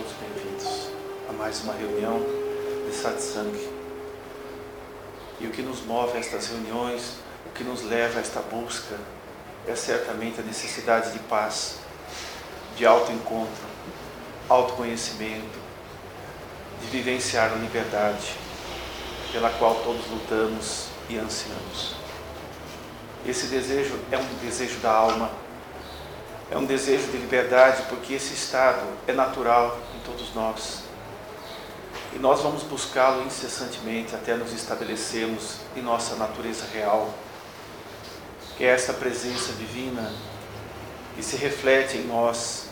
todos bem-vindos a mais uma reunião de satsang. E o que nos move a estas reuniões, o que nos leva a esta busca, é certamente a necessidade de paz, de autoencontro, autoconhecimento, de vivenciar a liberdade pela qual todos lutamos e ansiamos. Esse desejo é um desejo da alma, é um desejo de liberdade, porque esse estado é natural em todos nós. E nós vamos buscá-lo incessantemente até nos estabelecermos em nossa natureza real, que é esta presença divina que se reflete em nós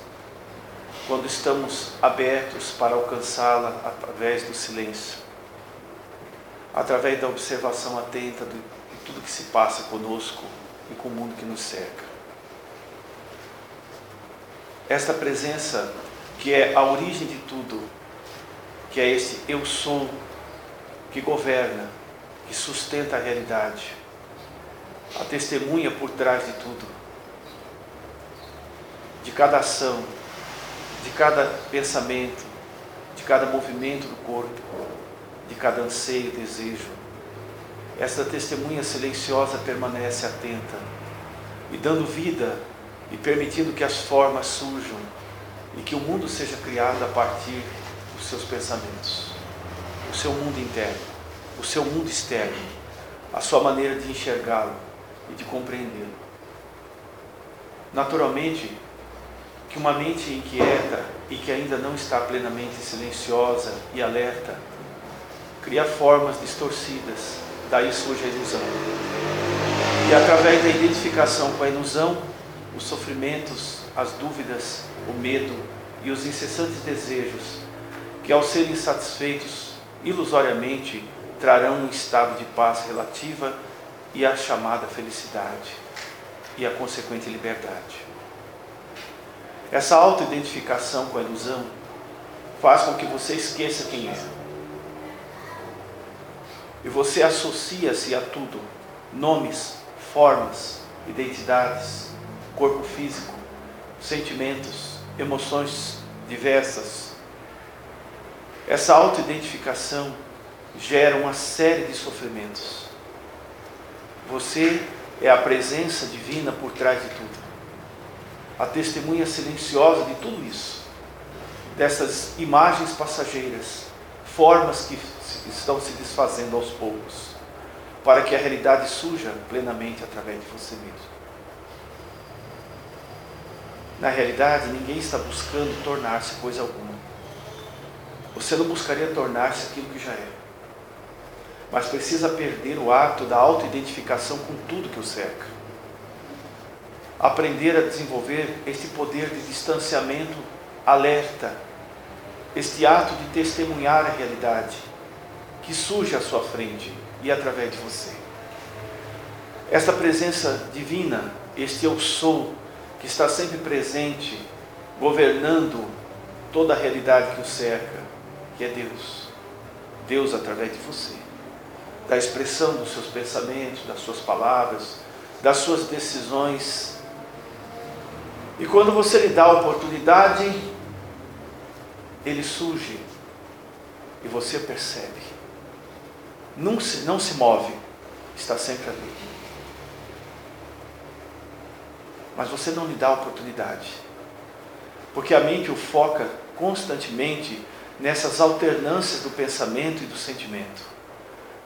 quando estamos abertos para alcançá-la através do silêncio, através da observação atenta de tudo que se passa conosco e com o mundo que nos cerca esta presença que é a origem de tudo, que é esse eu sou que governa, que sustenta a realidade, a testemunha por trás de tudo, de cada ação, de cada pensamento, de cada movimento do corpo, de cada anseio, desejo. Essa testemunha silenciosa permanece atenta e dando vida e permitindo que as formas surjam e que o mundo seja criado a partir dos seus pensamentos, o seu mundo interno, o seu mundo externo, a sua maneira de enxergá-lo e de compreendê-lo. Naturalmente, que uma mente inquieta e que ainda não está plenamente silenciosa e alerta cria formas distorcidas, daí surge a ilusão. E através da identificação com a ilusão, os sofrimentos, as dúvidas, o medo e os incessantes desejos, que ao serem satisfeitos ilusoriamente trarão um estado de paz relativa e a chamada felicidade e a consequente liberdade. Essa autoidentificação com a ilusão faz com que você esqueça quem é. E você associa-se a tudo, nomes, formas, identidades, corpo físico, sentimentos, emoções diversas. Essa autoidentificação gera uma série de sofrimentos. Você é a presença divina por trás de tudo. A testemunha silenciosa de tudo isso. Dessas imagens passageiras, formas que estão se desfazendo aos poucos, para que a realidade surja plenamente através de você mesmo. Na realidade, ninguém está buscando tornar-se coisa alguma. Você não buscaria tornar-se aquilo que já é. Mas precisa perder o ato da autoidentificação com tudo que o cerca. Aprender a desenvolver este poder de distanciamento alerta, este ato de testemunhar a realidade que surge à sua frente e através de você. Esta presença divina, este eu sou, que está sempre presente, governando toda a realidade que o cerca, que é Deus. Deus através de você, da expressão dos seus pensamentos, das suas palavras, das suas decisões. E quando você lhe dá a oportunidade, ele surge e você percebe. Não se, não se move, está sempre ali. Mas você não lhe dá oportunidade. Porque a mente o foca constantemente nessas alternâncias do pensamento e do sentimento,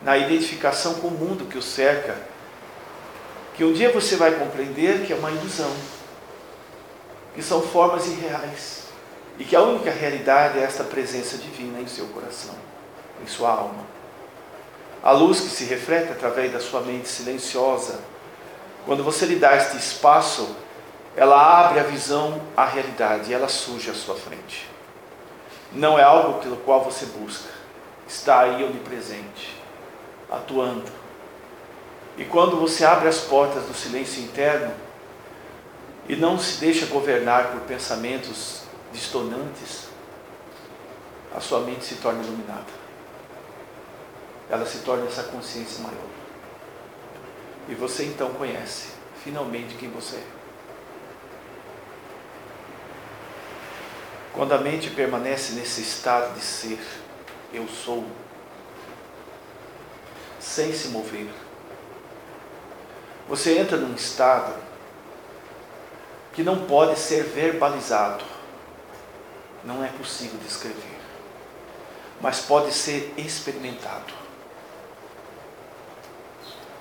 na identificação com o mundo que o cerca, que um dia você vai compreender que é uma ilusão, que são formas irreais. E que a única realidade é esta presença divina em seu coração, em sua alma. A luz que se reflete através da sua mente silenciosa, quando você lhe dá este espaço, ela abre a visão à realidade e ela surge à sua frente. Não é algo pelo qual você busca, está aí onipresente, atuando. E quando você abre as portas do silêncio interno e não se deixa governar por pensamentos distonantes, a sua mente se torna iluminada. Ela se torna essa consciência maior. E você então conhece finalmente quem você é. Quando a mente permanece nesse estado de ser, eu sou, sem se mover, você entra num estado que não pode ser verbalizado, não é possível descrever, mas pode ser experimentado.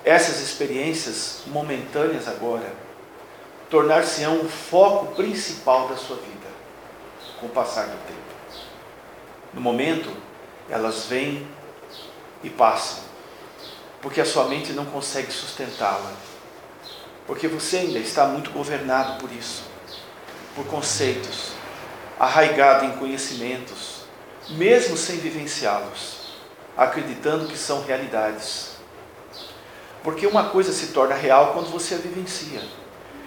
Essas experiências momentâneas agora tornar-se-ão o foco principal da sua vida com o passar do tempo. No momento, elas vêm e passam, porque a sua mente não consegue sustentá-la, porque você ainda está muito governado por isso, por conceitos, arraigado em conhecimentos, mesmo sem vivenciá-los, acreditando que são realidades. Porque uma coisa se torna real quando você a vivencia.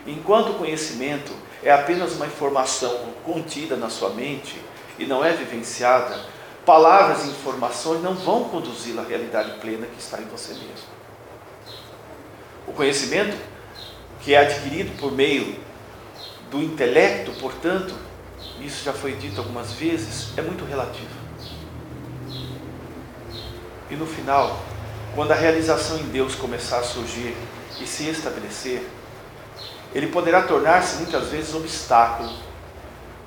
Enquanto o conhecimento é apenas uma informação contida na sua mente e não é vivenciada, palavras e informações não vão conduzi-la à realidade plena que está em você mesmo. O conhecimento, que é adquirido por meio do intelecto, portanto, isso já foi dito algumas vezes, é muito relativo. E no final, quando a realização em Deus começar a surgir e se estabelecer, ele poderá tornar-se muitas vezes obstáculo,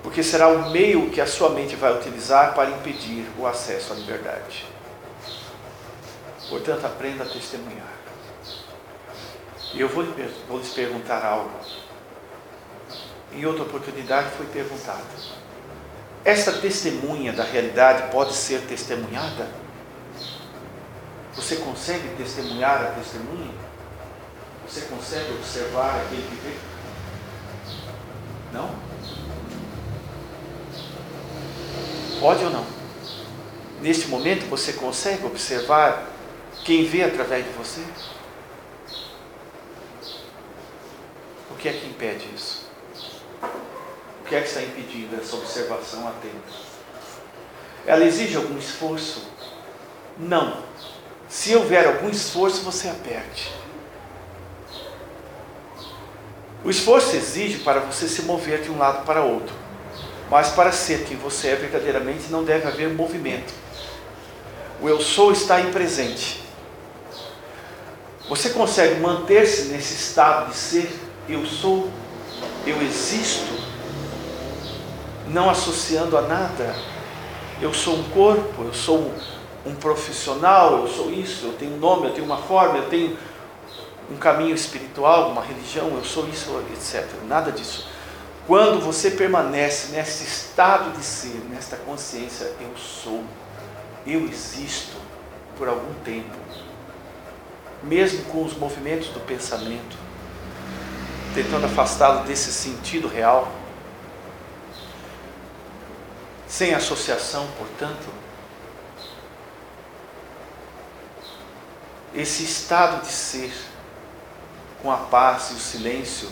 porque será o meio que a sua mente vai utilizar para impedir o acesso à liberdade. Portanto, aprenda a testemunhar. E eu vou, vou lhes perguntar algo. Em outra oportunidade foi perguntado: esta testemunha da realidade pode ser testemunhada? Você consegue testemunhar a testemunha? Você consegue observar aquele que vê? Não? Pode ou não? Neste momento você consegue observar quem vê através de você? O que é que impede isso? O que é que está impedindo essa observação atenta? Ela exige algum esforço? Não. Se houver algum esforço, você aperte. O esforço exige para você se mover de um lado para outro, mas para ser quem você é verdadeiramente não deve haver movimento. O eu sou está aí presente. Você consegue manter-se nesse estado de ser eu sou, eu existo, não associando a nada. Eu sou um corpo, eu sou um profissional, eu sou isso, eu tenho um nome, eu tenho uma forma, eu tenho um caminho espiritual, uma religião, eu sou isso, etc. Nada disso. Quando você permanece nesse estado de ser, nesta consciência, eu sou, eu existo por algum tempo, mesmo com os movimentos do pensamento, tentando afastá-lo desse sentido real, sem associação, portanto, esse estado de ser com a paz e o silêncio,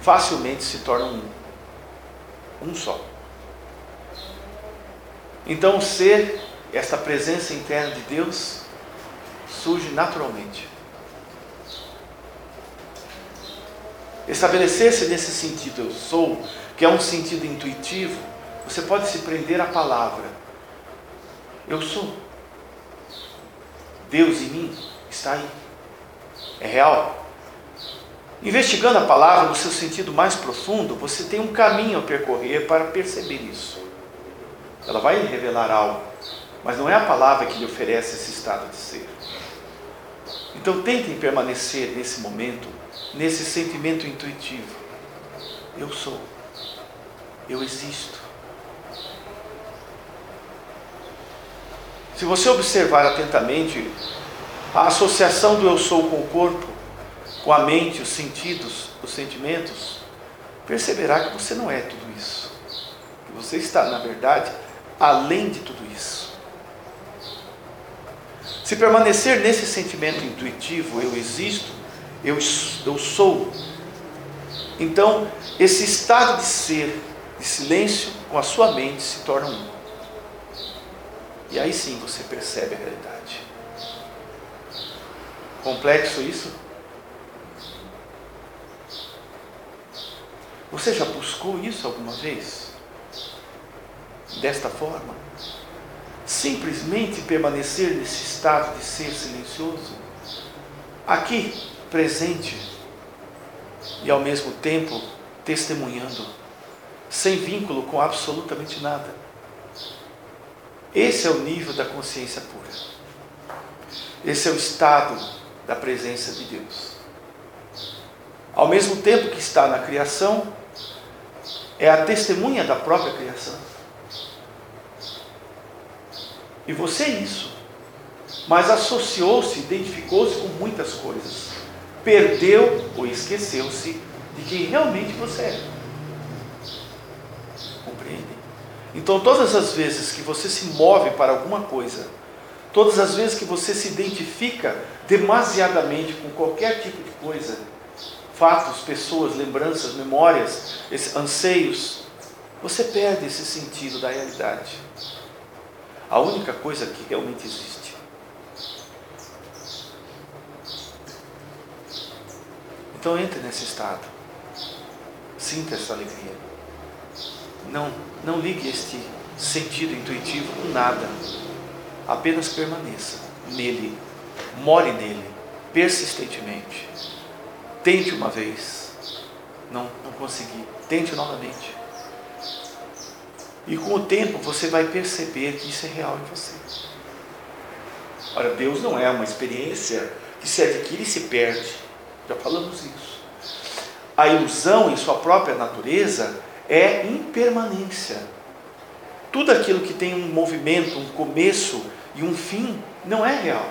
facilmente se tornam um. Um só. Então, ser, esta presença interna de Deus, surge naturalmente. Estabelecer-se nesse sentido eu sou, que é um sentido intuitivo, você pode se prender à palavra. Eu sou. Deus em mim está aí. É real. Investigando a palavra no seu sentido mais profundo, você tem um caminho a percorrer para perceber isso. Ela vai revelar algo, mas não é a palavra que lhe oferece esse estado de ser. Então tentem permanecer nesse momento, nesse sentimento intuitivo. Eu sou. Eu existo. Se você observar atentamente a associação do eu sou com o corpo, com a mente, os sentidos, os sentimentos, perceberá que você não é tudo isso. Que você está, na verdade, além de tudo isso. Se permanecer nesse sentimento intuitivo, eu existo, eu, eu sou, então esse estado de ser, de silêncio com a sua mente se torna um. E aí sim você percebe a realidade. Complexo isso? Você já buscou isso alguma vez? desta forma? Simplesmente permanecer nesse estado de ser silencioso? Aqui, presente, e ao mesmo tempo testemunhando, sem vínculo com absolutamente nada. Esse é o nível da consciência pura. Esse é o estado da presença de Deus. Ao mesmo tempo que está na criação, é a testemunha da própria criação. E você é isso. Mas associou-se, identificou-se com muitas coisas. Perdeu ou esqueceu-se de quem realmente você é. Compreende? Então, todas as vezes que você se move para alguma coisa, todas as vezes que você se identifica demasiadamente com qualquer tipo de coisa, fatos, pessoas, lembranças, memórias, esses anseios, você perde esse sentido da realidade. A única coisa que realmente existe. Então entre nesse estado. Sinta essa alegria. Não, não ligue este sentido intuitivo com nada. Apenas permaneça nele. More nele persistentemente. Tente uma vez. Não, não consegui. Tente novamente. E com o tempo você vai perceber que isso é real em você. Ora, Deus não é uma experiência que se adquire e se perde. Já falamos isso. A ilusão em sua própria natureza é impermanência. Tudo aquilo que tem um movimento, um começo e um fim não é real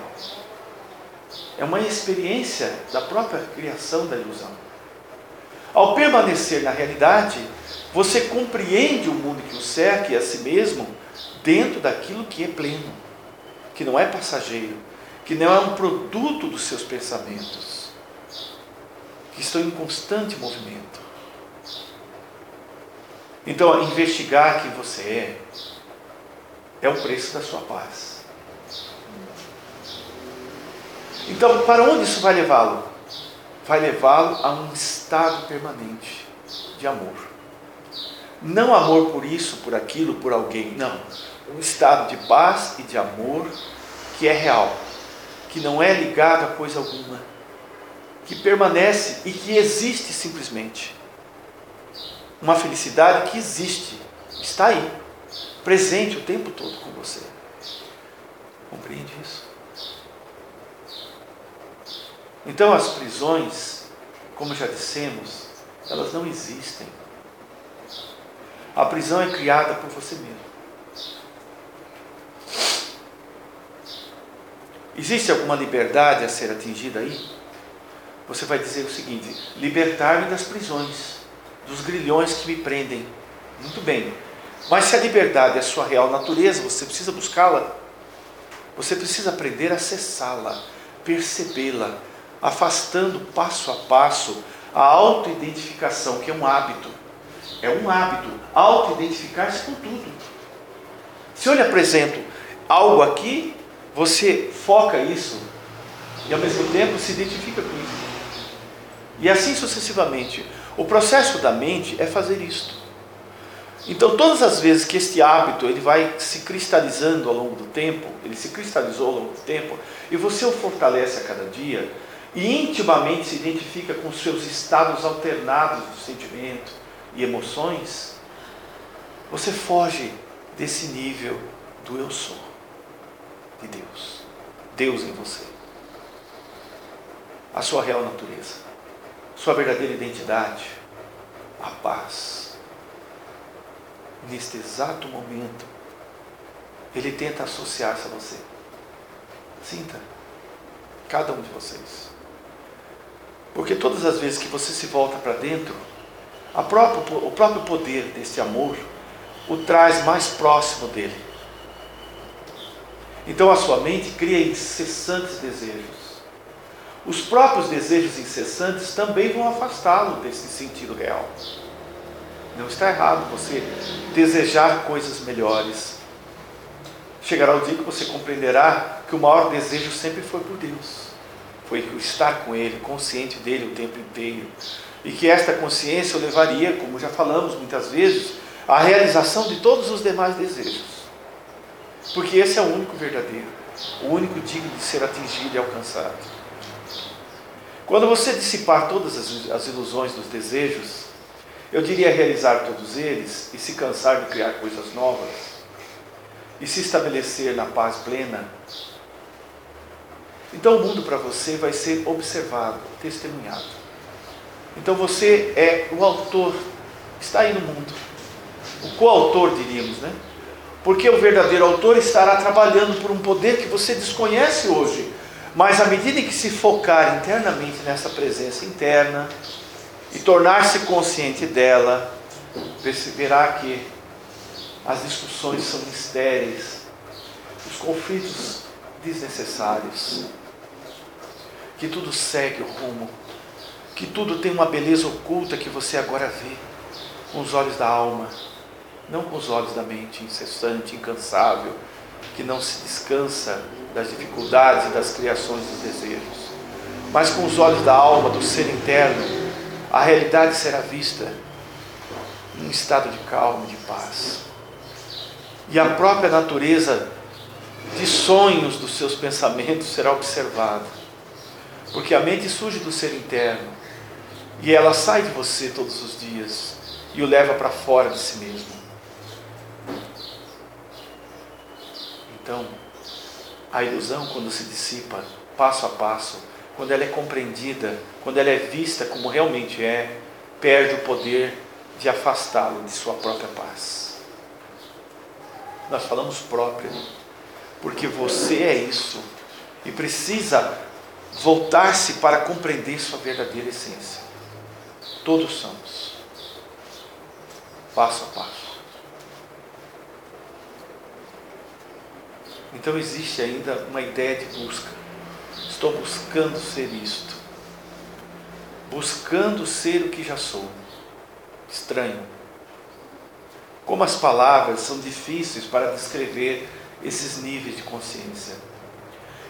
é uma experiência da própria criação da ilusão. Ao permanecer na realidade, você compreende o mundo que o cerca e a si mesmo dentro daquilo que é pleno, que não é passageiro, que não é um produto dos seus pensamentos, que estão em constante movimento. Então, investigar quem você é é o preço da sua paz. Então, para onde isso vai levá-lo? Vai levá-lo a um estado permanente de amor. Não amor por isso, por aquilo, por alguém, não. Um estado de paz e de amor que é real, que não é ligado a coisa alguma, que permanece e que existe simplesmente. Uma felicidade que existe, está aí, presente o tempo todo com você. Compreende isso? Então as prisões, como já dissemos, elas não existem. A prisão é criada por você mesmo. Existe alguma liberdade a ser atingida aí? Você vai dizer o seguinte: libertar-me das prisões, dos grilhões que me prendem. Muito bem. Mas se a liberdade é a sua real natureza, você precisa buscá-la. Você precisa aprender a acessá-la, percebê-la, afastando passo a passo a autoidentificação, que é um hábito. É um hábito, auto-identificar-se com tudo. Se eu lhe apresento algo aqui, você foca isso e ao mesmo tempo se identifica com isso. E assim sucessivamente. O processo da mente é fazer isto. Então, todas as vezes que este hábito ele vai se cristalizando ao longo do tempo, ele se cristalizou ao longo do tempo, e você o fortalece a cada dia, e intimamente se identifica com seus estados alternados de sentimento e emoções, você foge desse nível do eu sou de Deus. Deus em você. A sua real natureza, sua verdadeira identidade, a paz. Neste exato momento, ele tenta associar-se a você. Sinta, cada um de vocês. Porque todas as vezes que você se volta para dentro, o próprio poder desse amor o traz mais próximo dele. Então a sua mente cria incessantes desejos. Os próprios desejos incessantes também vão afastá-lo desse sentido real. Não está errado você desejar coisas melhores. Chegará o dia que você compreenderá que o maior desejo sempre foi por Deus foi estar com Ele, consciente dele o tempo inteiro. E que esta consciência o levaria, como já falamos muitas vezes, a realização de todos os demais desejos. Porque esse é o único verdadeiro, o único digno de ser atingido e alcançado. Quando você dissipar todas as ilusões dos desejos, eu diria realizar todos eles e se cansar de criar coisas novas e se estabelecer na paz plena, então o mundo para você vai ser observado, testemunhado. Então você é o autor, está aí no mundo. O coautor, diríamos, né? Porque o verdadeiro autor estará trabalhando por um poder que você desconhece hoje. Mas à medida que se focar internamente nessa presença interna e tornar-se consciente dela, perceberá que as discussões são estéreis, os conflitos desnecessários, que tudo segue o rumo, que tudo tem uma beleza oculta que você agora vê com os olhos da alma, não com os olhos da mente incessante, incansável, que não se descansa das dificuldades e das criações dos desejos, mas com os olhos da alma, do ser interno, a realidade será vista em estado de calma, de paz. E a própria natureza de sonhos dos seus pensamentos será observada porque a mente surge do ser interno e ela sai de você todos os dias e o leva para fora de si mesmo. Então, a ilusão, quando se dissipa passo a passo, quando ela é compreendida, quando ela é vista como realmente é, perde o poder de afastá-lo de sua própria paz. Nós falamos própria, porque você é isso e precisa voltar-se para compreender sua verdadeira essência. Todos somos. Passo a passo. Então existe ainda uma ideia de busca. Estou buscando ser isto. Buscando ser o que já sou. Estranho. Como as palavras são difíceis para descrever esses níveis de consciência.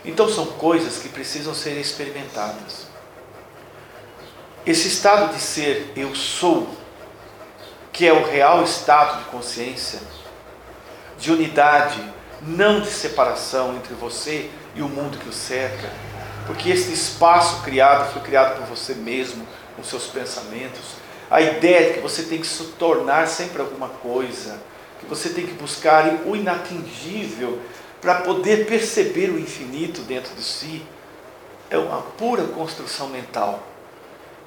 Então são coisas que precisam ser experimentadas. Esse estado de ser eu sou, que é o real estado de consciência, de unidade, não de separação entre você e o mundo que o cerca, porque esse espaço criado foi criado por você mesmo, com seus pensamentos. A ideia de que você tem que se tornar sempre alguma coisa, que você tem que buscar o inatingível para poder perceber o infinito dentro de si, é uma pura construção mental.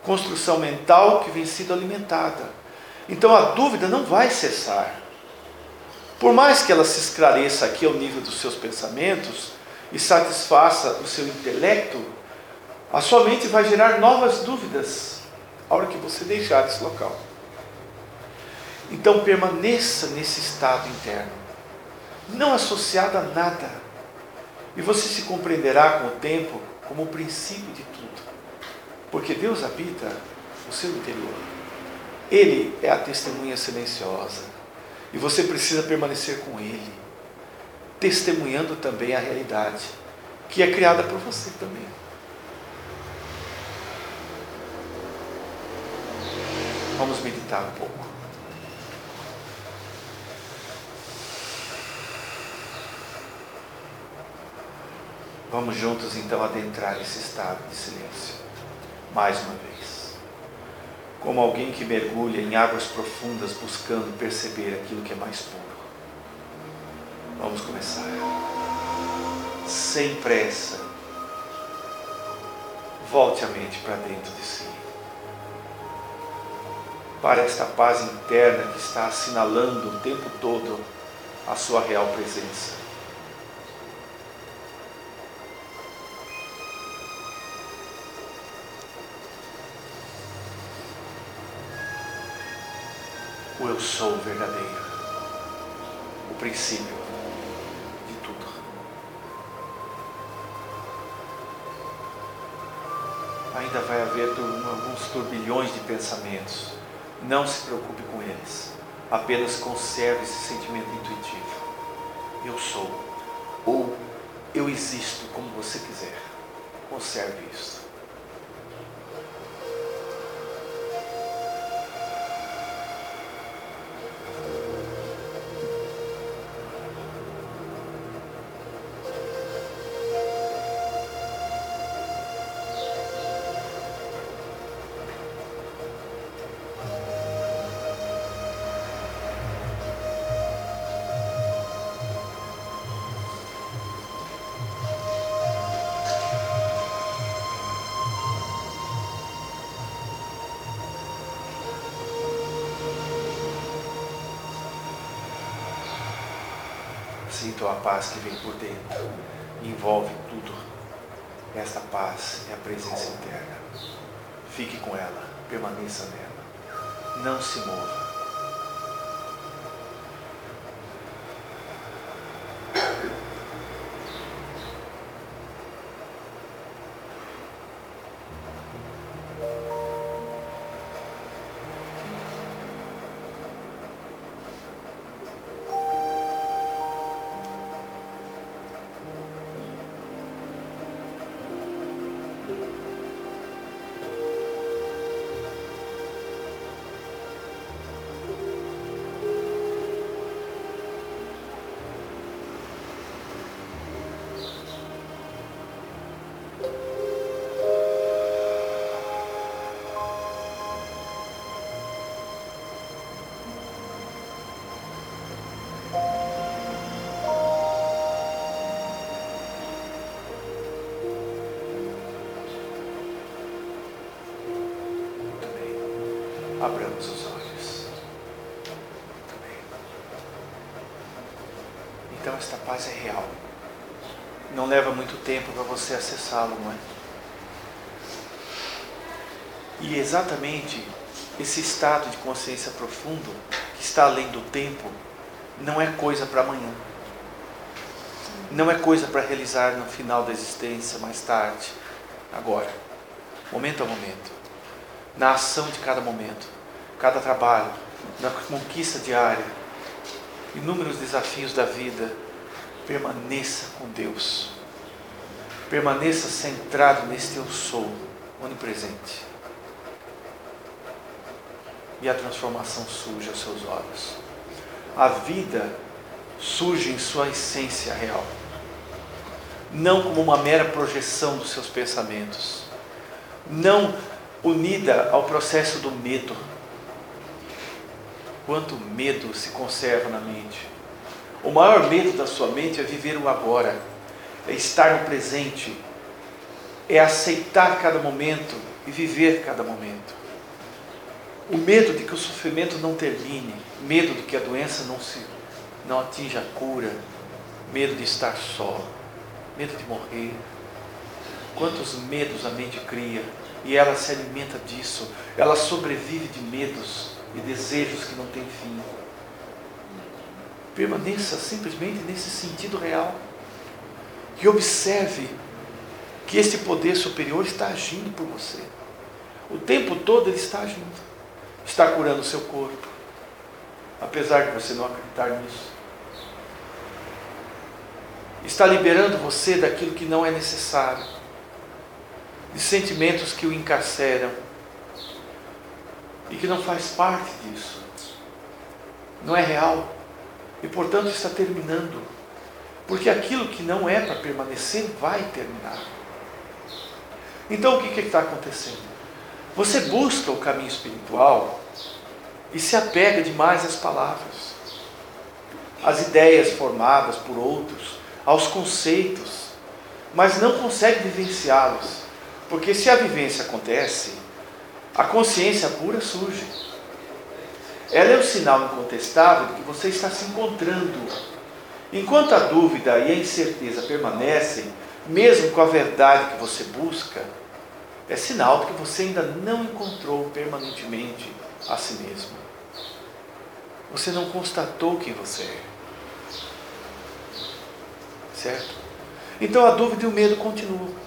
Construção mental que vem sendo alimentada. Então a dúvida não vai cessar. Por mais que ela se esclareça aqui ao nível dos seus pensamentos e satisfaça o seu intelecto, a sua mente vai gerar novas dúvidas a hora que você deixar esse local. Então permaneça nesse estado interno não associada a nada. E você se compreenderá com o tempo como o princípio de tudo. Porque Deus habita no seu interior. Ele é a testemunha silenciosa. E você precisa permanecer com Ele, testemunhando também a realidade, que é criada por você também. Vamos meditar um pouco. Vamos juntos então adentrar esse estado de silêncio, mais uma vez. Como alguém que mergulha em águas profundas buscando perceber aquilo que é mais puro. Vamos começar. Sem pressa. Volte a mente para dentro de si. Para esta paz interna que está assinalando o tempo todo a sua real presença. O eu sou verdadeiro, o princípio de tudo. Ainda vai haver alguns turbilhões de pensamentos. Não se preocupe com eles. Apenas conserve esse sentimento intuitivo. Eu sou. Ou eu existo, como você quiser. Conserve isso. Paz que vem por dentro. Envolve tudo. Esta paz é a presença interna. Fique com ela, permaneça nela. Não se mova. Abramos os olhos. Então esta paz é real. Não leva muito tempo para você acessá-lo, não é? E exatamente esse estado de consciência profundo, que está além do tempo, não é coisa para amanhã. Não é coisa para realizar no final da existência, mais tarde, agora, momento a momento, na ação de cada momento cada trabalho, na conquista diária, inúmeros desafios da vida, permaneça com Deus. Permaneça centrado neste eu sou, onipresente. E a transformação surge aos seus olhos. A vida surge em sua essência real. Não como uma mera projeção dos seus pensamentos. Não unida ao processo do medo quanto medo se conserva na mente. O maior medo da sua mente é viver o agora, é estar no presente, é aceitar cada momento e viver cada momento. O medo de que o sofrimento não termine, medo de que a doença não se não atinja a cura, medo de estar só, medo de morrer. Quantos medos a mente cria e ela se alimenta disso, ela sobrevive de medos e desejos que não têm fim. Permaneça simplesmente nesse sentido real. E observe que esse poder superior está agindo por você. O tempo todo ele está agindo. Está curando o seu corpo. Apesar de você não acreditar nisso. Está liberando você daquilo que não é necessário. De sentimentos que o encarceram e que não faz parte disso. Não é real. E portanto está terminando. Porque aquilo que não é para permanecer vai terminar. Então o que está acontecendo? Você busca o caminho espiritual e se apega demais às palavras, às ideias formadas por outros, aos conceitos, mas não consegue vivenciá-los. Porque se a vivência acontece, a consciência pura surge. Ela é o sinal incontestável de que você está se encontrando. Enquanto a dúvida e a incerteza permanecem, mesmo com a verdade que você busca, é sinal de que você ainda não encontrou permanentemente a si mesmo. Você não constatou quem você é. Certo? Então a dúvida e o medo continuam.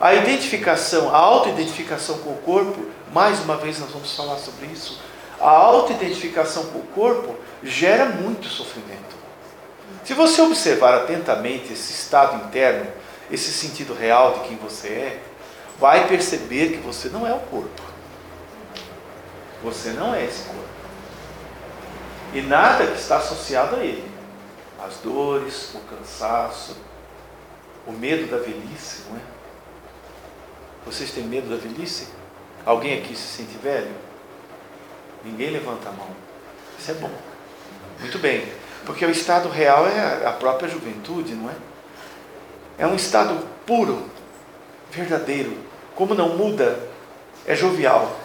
A identificação, a autoidentificação com o corpo, mais uma vez nós vamos falar sobre isso. A autoidentificação com o corpo gera muito sofrimento. Se você observar atentamente esse estado interno, esse sentido real de quem você é, vai perceber que você não é o corpo. Você não é esse corpo. E nada que está associado a ele. As dores, o cansaço, o medo da velhice, não é? Vocês têm medo da velhice? Alguém aqui se sente velho? Ninguém levanta a mão. Isso é bom. Muito bem. Porque o estado real é a própria juventude, não é? É um estado puro, verdadeiro. Como não muda, é jovial,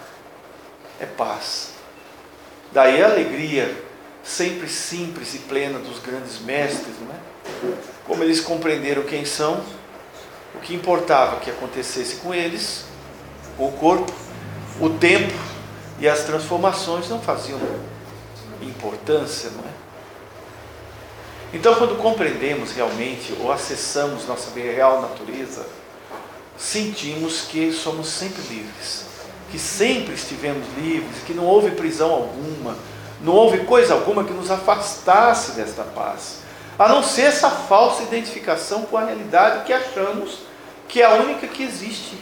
é paz. Daí a alegria sempre simples e plena dos grandes mestres, não é? Como eles compreenderam quem são, o que importava que acontecesse com eles, o corpo, o tempo e as transformações não faziam importância, não é? Então, quando compreendemos realmente ou acessamos nossa real natureza, sentimos que somos sempre livres, que sempre estivemos livres, que não houve prisão alguma, não houve coisa alguma que nos afastasse desta paz, a não ser essa falsa identificação com a realidade que achamos que é a única que existe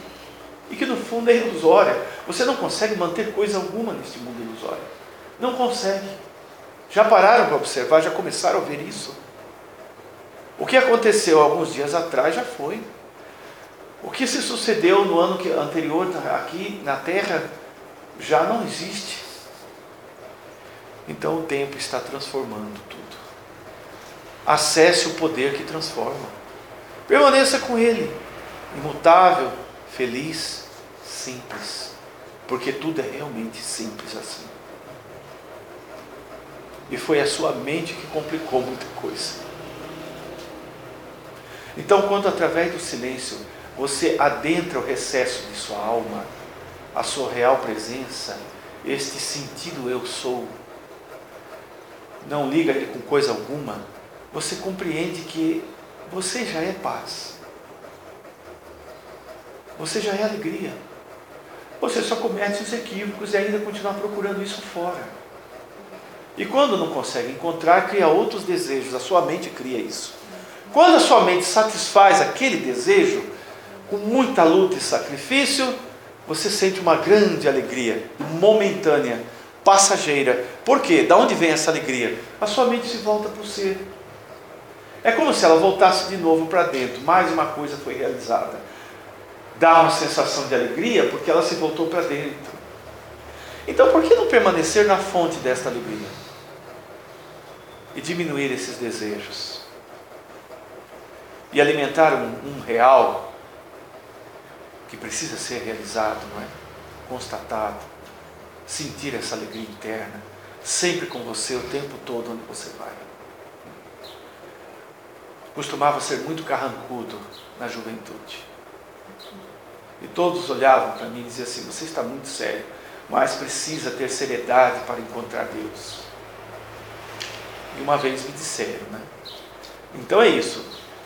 e que no fundo é ilusória. Você não consegue manter coisa alguma neste mundo ilusório. Não consegue. Já pararam para observar, já começaram a ver isso? O que aconteceu alguns dias atrás já foi. O que se sucedeu no ano anterior aqui na Terra já não existe. Então o tempo está transformando tudo. Acesse o poder que transforma. Permaneça com Ele, imutável, feliz, simples, porque tudo é realmente simples assim. E foi a sua mente que complicou muita coisa. Então, quando através do silêncio você adentra o recesso de sua alma, a sua real presença, este sentido eu sou, não liga ele com coisa alguma, você compreende que você já é paz. Você já é alegria. Você só comete os equívocos e ainda continua procurando isso fora. E quando não consegue encontrar, cria outros desejos, a sua mente cria isso. Quando a sua mente satisfaz aquele desejo, com muita luta e sacrifício, você sente uma grande alegria, momentânea, passageira. Por quê? Da onde vem essa alegria? A sua mente se volta para o ser. É como se ela voltasse de novo para dentro, mais uma coisa foi realizada. Dá uma sensação de alegria porque ela se voltou para dentro. Então, por que não permanecer na fonte desta alegria? e diminuir esses desejos. E alimentar um, um real que precisa ser realizado, não é? Constatado. Sentir essa alegria interna, sempre com você o tempo todo onde você vai. Costumava ser muito carrancudo na juventude. E todos olhavam para mim e diziam assim: Você está muito sério, mas precisa ter seriedade para encontrar Deus. E uma vez me disseram, né? Então é isso.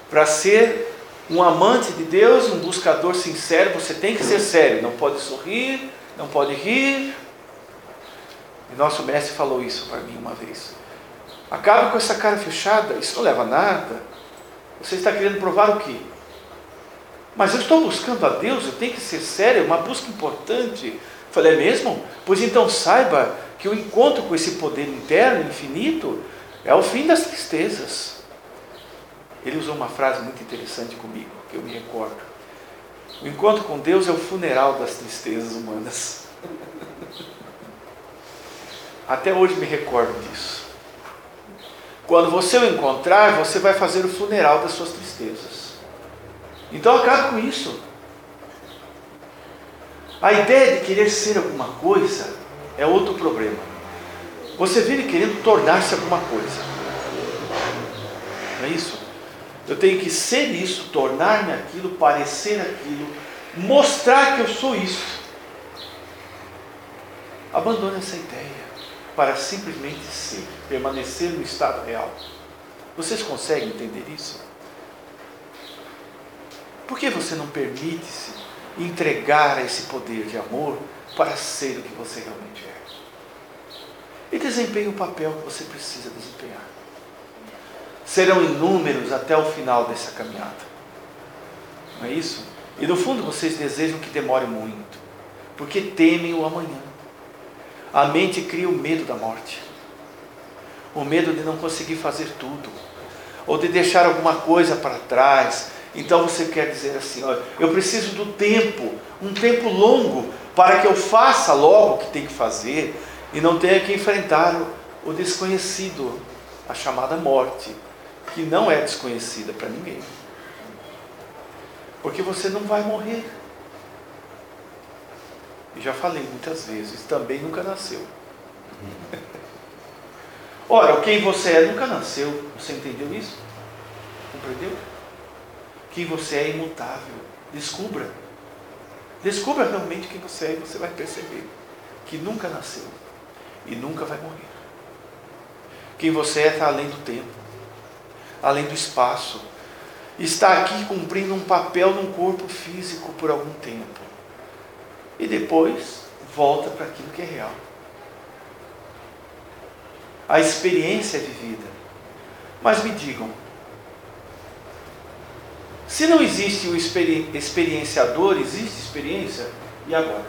Para ser um amante de Deus, um buscador sincero, você tem que ser sério. Não pode sorrir, não pode rir. E nosso mestre falou isso para mim uma vez. Acabe com essa cara fechada, isso não leva a nada. Você está querendo provar o quê? Mas eu estou buscando a Deus, eu tenho que ser sério, é uma busca importante. Falei, é mesmo? Pois então saiba que o encontro com esse poder interno, infinito, é o fim das tristezas. Ele usou uma frase muito interessante comigo, que eu me recordo. O encontro com Deus é o funeral das tristezas humanas. Até hoje me recordo disso. Quando você o encontrar, você vai fazer o funeral das suas tristezas. Então acabe com isso. A ideia de querer ser alguma coisa é outro problema. Você vive querendo tornar-se alguma coisa. Não é isso? Eu tenho que ser isso, tornar-me aquilo, parecer aquilo, mostrar que eu sou isso. Abandone essa ideia para simplesmente ser, permanecer no estado real. Vocês conseguem entender isso? Por que você não permite-se entregar esse poder de amor para ser o que você realmente é? e desempenhe o papel que você precisa desempenhar. Serão inúmeros até o final dessa caminhada. Não é isso? E no fundo vocês desejam que demore muito, porque temem o amanhã. A mente cria o medo da morte, o medo de não conseguir fazer tudo, ou de deixar alguma coisa para trás. Então você quer dizer assim: olha, eu preciso do tempo, um tempo longo, para que eu faça logo o que tem que fazer, e não tenha que enfrentar o desconhecido, a chamada morte, que não é desconhecida para ninguém. Porque você não vai morrer. E já falei muitas vezes, também nunca nasceu. Ora, quem você é nunca nasceu. Você entendeu isso? Compreendeu? Quem você é imutável. Descubra. Descubra realmente quem você é e você vai perceber que nunca nasceu e nunca vai morrer. Quem você é está além do tempo, além do espaço. Está aqui cumprindo um papel num corpo físico por algum tempo. E depois volta para aquilo que é real. A experiência é vivida. Mas me digam, se não existe o experienciador, existe experiência? E agora?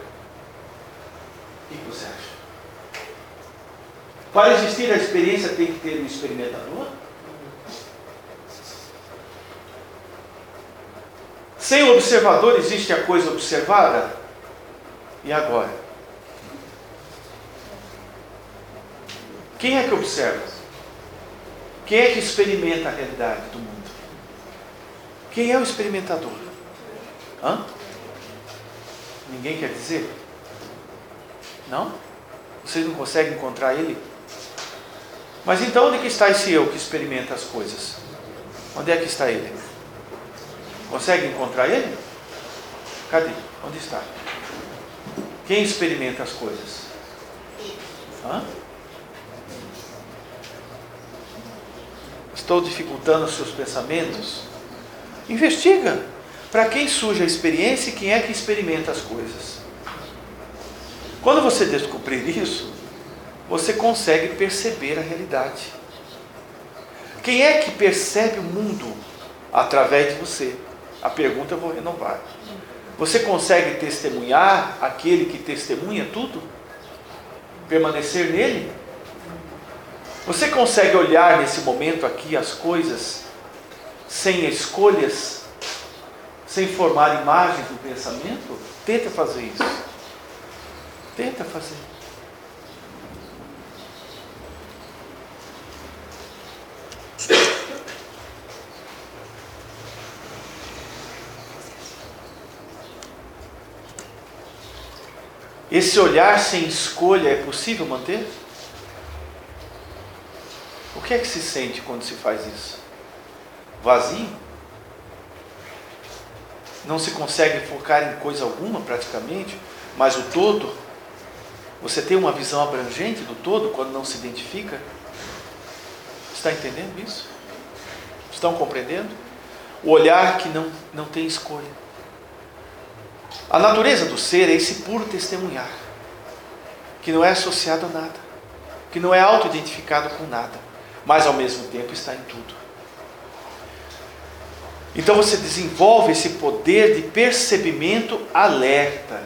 O que você acha? Para existir a experiência tem que ter um experimentador? Sem o observador existe a coisa observada? E agora? Quem é que observa? Quem é que experimenta a realidade do mundo? Quem é o experimentador? Hã? Ninguém quer dizer? Não? Vocês não conseguem encontrar ele? Mas então onde que está esse eu que experimenta as coisas? Onde é que está ele? Consegue encontrar ele? Cadê? Onde está? Quem experimenta as coisas? Hã? Estou dificultando os seus pensamentos? Investiga. Para quem surge a experiência e quem é que experimenta as coisas. Quando você descobrir isso, você consegue perceber a realidade. Quem é que percebe o mundo através de você? A pergunta eu vou renovar. Você consegue testemunhar aquele que testemunha tudo? Permanecer nele? Você consegue olhar nesse momento aqui as coisas sem escolhas, sem formar imagens do pensamento, tenta fazer isso. Tenta fazer. Esse olhar sem escolha é possível manter? O que é que se sente quando se faz isso? vazio. Não se consegue focar em coisa alguma praticamente, mas o todo, você tem uma visão abrangente do todo quando não se identifica. Está entendendo isso? Estão compreendendo? O olhar que não, não tem escolha. A natureza do ser é esse puro testemunhar, que não é associado a nada, que não é auto-identificado com nada, mas ao mesmo tempo está em tudo. Então você desenvolve esse poder de percebimento alerta.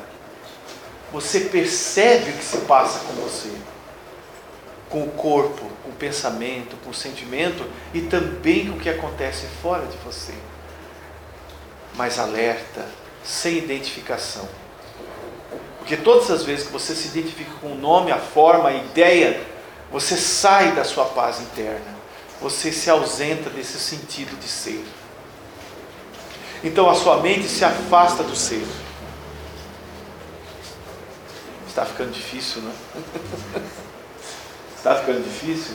Você percebe o que se passa com você, com o corpo, com o pensamento, com o sentimento e também com o que acontece fora de você. Mas alerta, sem identificação. Porque todas as vezes que você se identifica com o nome, a forma, a ideia, você sai da sua paz interna. Você se ausenta desse sentido de ser. Então a sua mente se afasta do ser. Está ficando difícil, não? É? Está ficando difícil?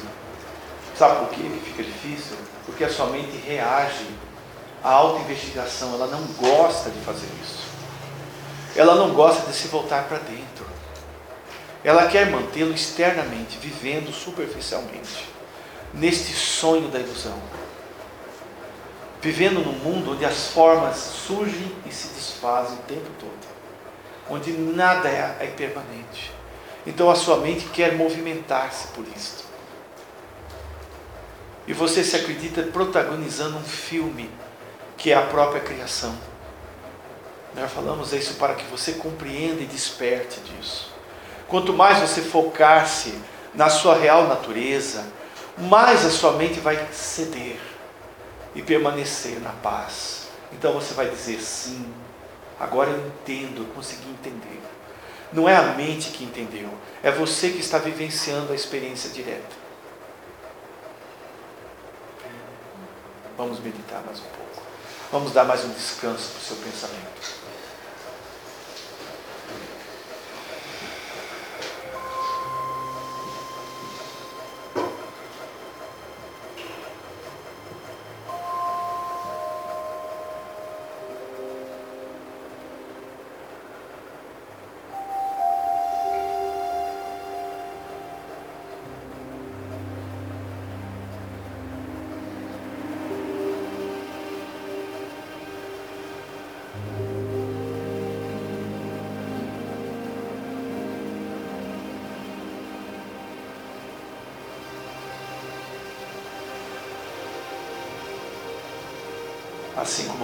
Sabe por que fica difícil? Porque a sua mente reage à auto-investigação, ela não gosta de fazer isso. Ela não gosta de se voltar para dentro. Ela quer mantê-lo externamente, vivendo superficialmente, neste sonho da ilusão vivendo num mundo onde as formas surgem e se desfazem o tempo todo, onde nada é, é permanente. Então a sua mente quer movimentar-se por isto. E você se acredita protagonizando um filme que é a própria criação. Nós falamos isso para que você compreenda e desperte disso. Quanto mais você focar-se na sua real natureza, mais a sua mente vai ceder e permanecer na paz. Então você vai dizer sim, agora eu entendo, eu consegui entender. Não é a mente que entendeu, é você que está vivenciando a experiência direta. Vamos meditar mais um pouco. Vamos dar mais um descanso para o seu pensamento.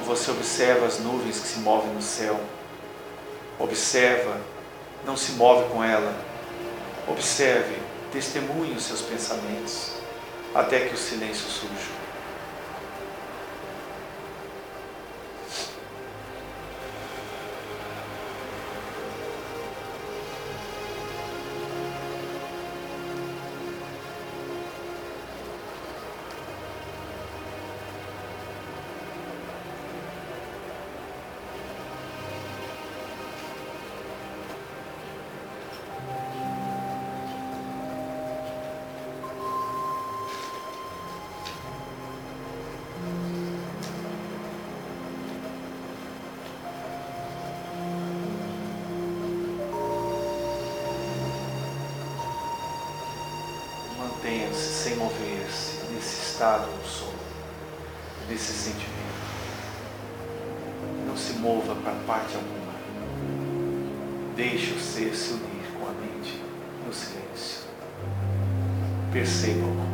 Você observa as nuvens que se movem no céu, observa, não se move com ela, observe, testemunhe os seus pensamentos, até que o silêncio surja. Estado do sono, nesse sentimento. Não se mova para parte alguma. Deixe o ser se unir com a mente no silêncio. Perceba-o. Como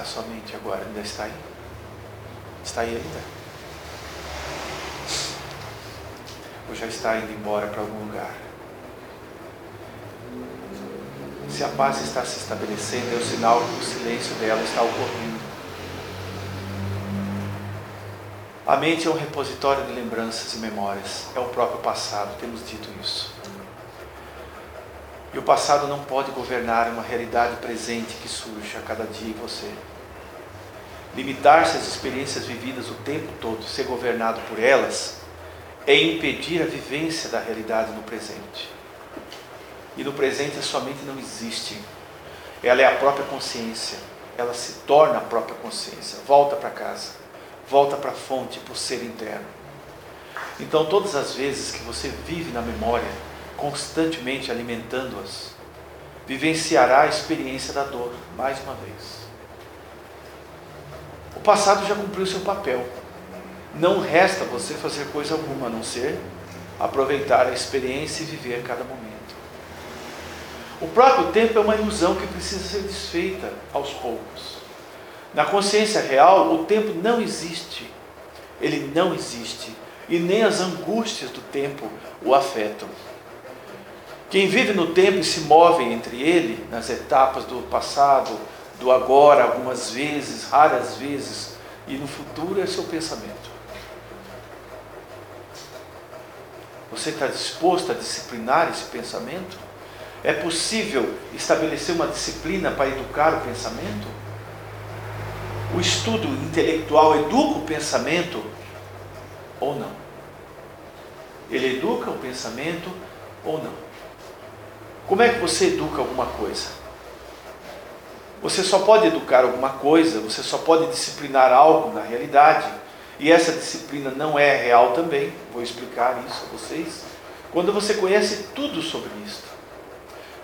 a sua mente agora? Ainda está aí? Está aí ainda? Ou já está indo embora para algum lugar? Se a paz está se estabelecendo, é o sinal que o silêncio dela está ocorrendo. A mente é um repositório de lembranças e memórias, é o próprio passado, temos dito isso. E o passado não pode governar uma realidade presente que surge a cada dia em você. Limitar-se às experiências vividas o tempo todo, ser governado por elas, é impedir a vivência da realidade no presente. E no presente a sua mente não existe. Ela é a própria consciência. Ela se torna a própria consciência. Volta para casa. Volta para a fonte, para o ser interno. Então, todas as vezes que você vive na memória, constantemente alimentando-as, vivenciará a experiência da dor mais uma vez. O passado já cumpriu seu papel. Não resta você fazer coisa alguma a não ser aproveitar a experiência e viver cada momento. O próprio tempo é uma ilusão que precisa ser desfeita aos poucos. Na consciência real, o tempo não existe. Ele não existe. E nem as angústias do tempo o afetam. Quem vive no tempo e se move entre ele, nas etapas do passado, do agora, algumas vezes, raras vezes, e no futuro é seu pensamento. Você está disposto a disciplinar esse pensamento? É possível estabelecer uma disciplina para educar o pensamento? O estudo intelectual educa o pensamento ou não? Ele educa o pensamento ou não? Como é que você educa alguma coisa? Você só pode educar alguma coisa, você só pode disciplinar algo na realidade, e essa disciplina não é real também, vou explicar isso a vocês, quando você conhece tudo sobre isso.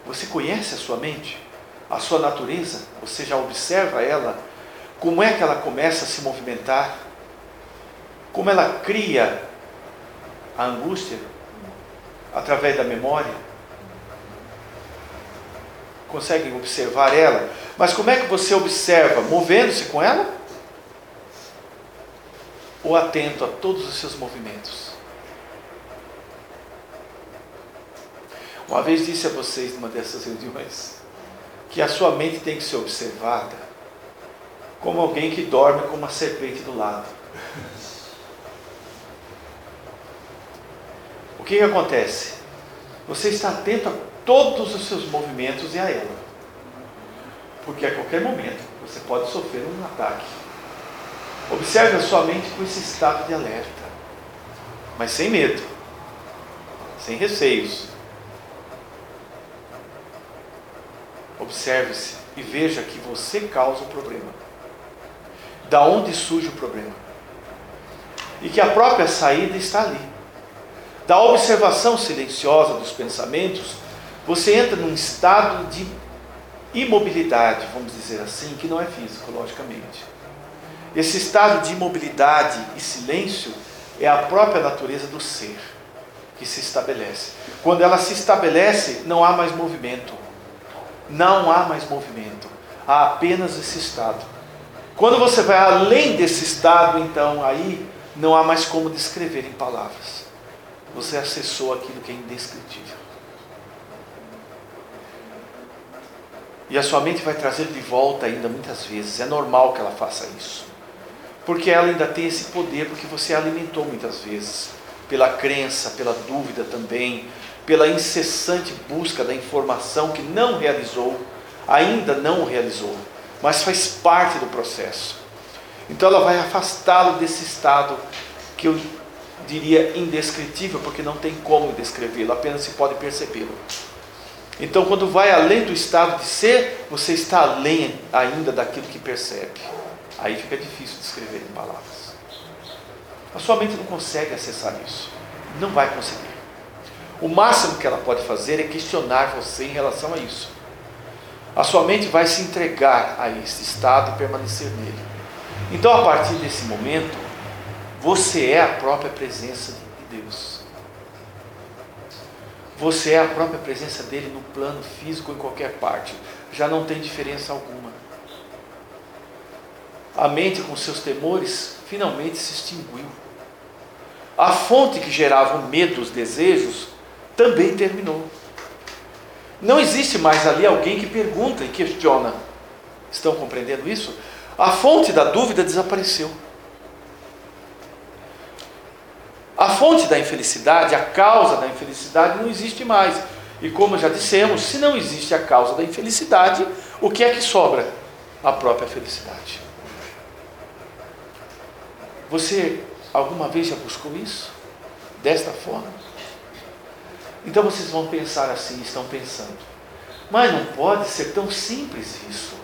Você conhece a sua mente, a sua natureza, você já observa ela, como é que ela começa a se movimentar, como ela cria a angústia através da memória conseguem observar ela. Mas como é que você observa? Movendo-se com ela? Ou atento a todos os seus movimentos? Uma vez disse a vocês numa dessas reuniões que a sua mente tem que ser observada como alguém que dorme com uma serpente do lado. O que, que acontece? Você está atento a todos os seus movimentos e a ela. Porque a qualquer momento você pode sofrer um ataque. Observe a sua mente com esse estado de alerta, mas sem medo, sem receios. Observe-se e veja que você causa o problema. Da onde surge o problema? E que a própria saída está ali. Da observação silenciosa dos pensamentos, você entra num estado de imobilidade, vamos dizer assim, que não é físico, logicamente. Esse estado de imobilidade e silêncio é a própria natureza do ser que se estabelece. Quando ela se estabelece, não há mais movimento. Não há mais movimento. Há apenas esse estado. Quando você vai além desse estado, então aí não há mais como descrever em palavras. Você acessou aquilo que é indescritível. E a sua mente vai trazer de volta ainda muitas vezes. É normal que ela faça isso. Porque ela ainda tem esse poder, porque você a alimentou muitas vezes. Pela crença, pela dúvida também, pela incessante busca da informação que não realizou, ainda não realizou, mas faz parte do processo. Então ela vai afastá-lo desse estado que eu diria indescritível, porque não tem como descrevê-lo, apenas se pode percebê-lo. Então, quando vai além do estado de ser, você está além ainda daquilo que percebe. Aí fica difícil descrever em palavras. A sua mente não consegue acessar isso. Não vai conseguir. O máximo que ela pode fazer é questionar você em relação a isso. A sua mente vai se entregar a esse estado e permanecer nele. Então, a partir desse momento, você é a própria presença de. Você é a própria presença dele no plano físico, em qualquer parte. Já não tem diferença alguma. A mente, com seus temores, finalmente se extinguiu. A fonte que gerava o medo, os desejos, também terminou. Não existe mais ali alguém que pergunta e questiona. Estão compreendendo isso? A fonte da dúvida desapareceu. A fonte da infelicidade, a causa da infelicidade não existe mais. E como já dissemos, se não existe a causa da infelicidade, o que é que sobra? A própria felicidade. Você alguma vez já buscou isso? Desta forma? Então vocês vão pensar assim, estão pensando. Mas não pode ser tão simples isso.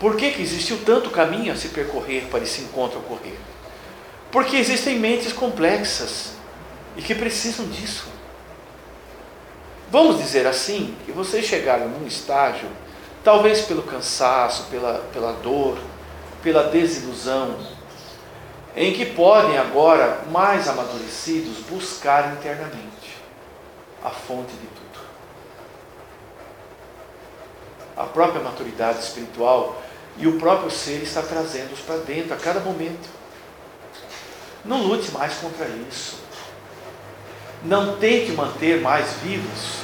Por que, que existiu tanto caminho a se percorrer para esse encontro ocorrer? Porque existem mentes complexas e que precisam disso. Vamos dizer assim, que vocês chegaram num estágio, talvez pelo cansaço, pela, pela dor, pela desilusão, em que podem agora, mais amadurecidos, buscar internamente a fonte de tudo. A própria maturidade espiritual e o próprio ser está trazendo-os para dentro a cada momento. Não lute mais contra isso. Não tente manter mais vivos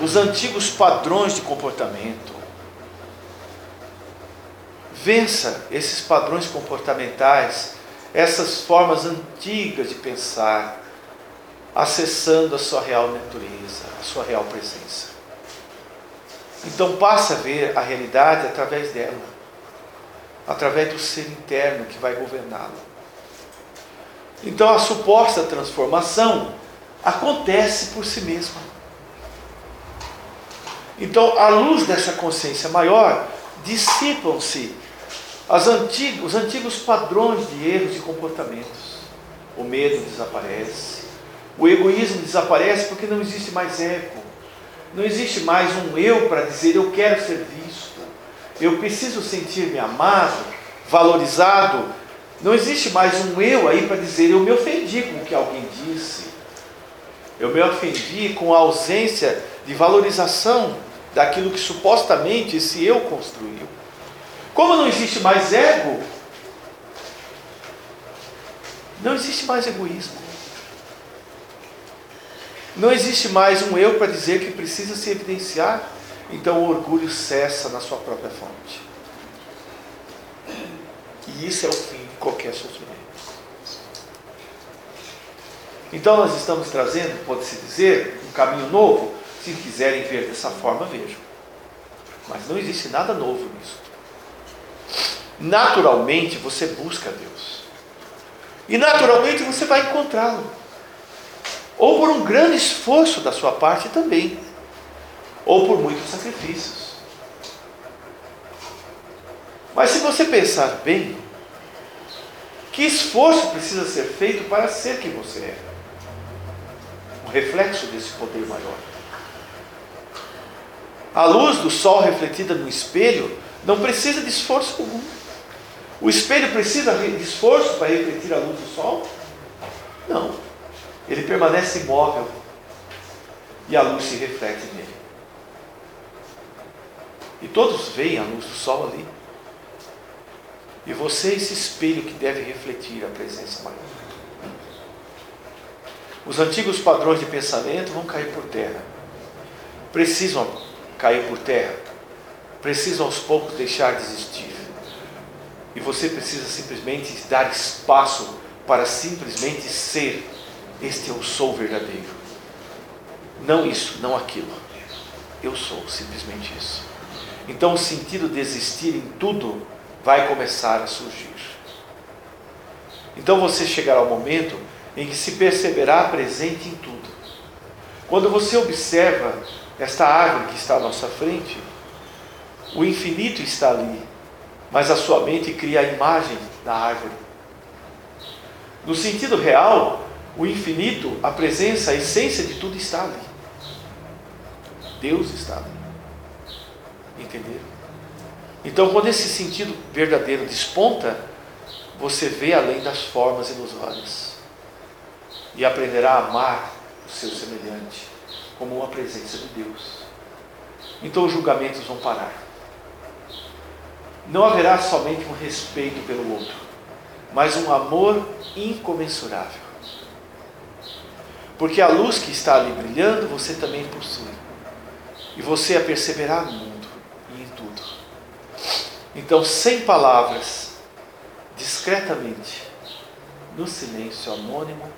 os antigos padrões de comportamento. Vença esses padrões comportamentais, essas formas antigas de pensar, acessando a sua real natureza, a sua real presença. Então passe a ver a realidade através dela, através do ser interno que vai governá-la. Então a suposta transformação acontece por si mesma. Então, à luz dessa consciência maior, dissipam-se os antigos padrões de erros e comportamentos. O medo desaparece, o egoísmo desaparece porque não existe mais ego, não existe mais um eu para dizer eu quero ser visto, eu preciso sentir-me amado, valorizado, não existe mais um eu aí para dizer eu me ofendi com o que alguém disse. Eu me ofendi com a ausência de valorização daquilo que supostamente esse eu construiu. Como não existe mais ego, não existe mais egoísmo. Não existe mais um eu para dizer que precisa se evidenciar. Então o orgulho cessa na sua própria fonte. E isso é o fim qualquer sofrimento. Então nós estamos trazendo, pode-se dizer, um caminho novo. Se quiserem ver dessa forma, vejam. Mas não existe nada novo nisso. Naturalmente você busca Deus. E naturalmente você vai encontrá-lo. Ou por um grande esforço da sua parte também. Ou por muitos sacrifícios. Mas se você pensar bem, que esforço precisa ser feito para ser quem você é? Um reflexo desse poder maior. A luz do sol refletida no espelho não precisa de esforço algum. O espelho precisa de esforço para refletir a luz do sol? Não. Ele permanece imóvel e a luz se reflete nele. E todos veem a luz do sol ali. E você é esse espelho que deve refletir a presença maior. Os antigos padrões de pensamento vão cair por terra. Precisam cair por terra. Precisam aos poucos deixar de existir. E você precisa simplesmente dar espaço para simplesmente ser. Este eu sou verdadeiro. Não isso, não aquilo. Eu sou simplesmente isso. Então o sentido de existir em tudo vai começar a surgir. Então você chegará ao momento em que se perceberá presente em tudo. Quando você observa esta árvore que está à nossa frente, o infinito está ali, mas a sua mente cria a imagem da árvore. No sentido real, o infinito, a presença, a essência de tudo está ali. Deus está ali. Entenderam? Então, quando esse sentido verdadeiro desponta, você vê além das formas ilusórias e aprenderá a amar o seu semelhante como uma presença de Deus. Então, os julgamentos vão parar não haverá somente um respeito pelo outro, mas um amor incomensurável. Porque a luz que está ali brilhando, você também possui. E você a perceberá no mundo e em tudo. Então, sem palavras, discretamente, no silêncio anônimo,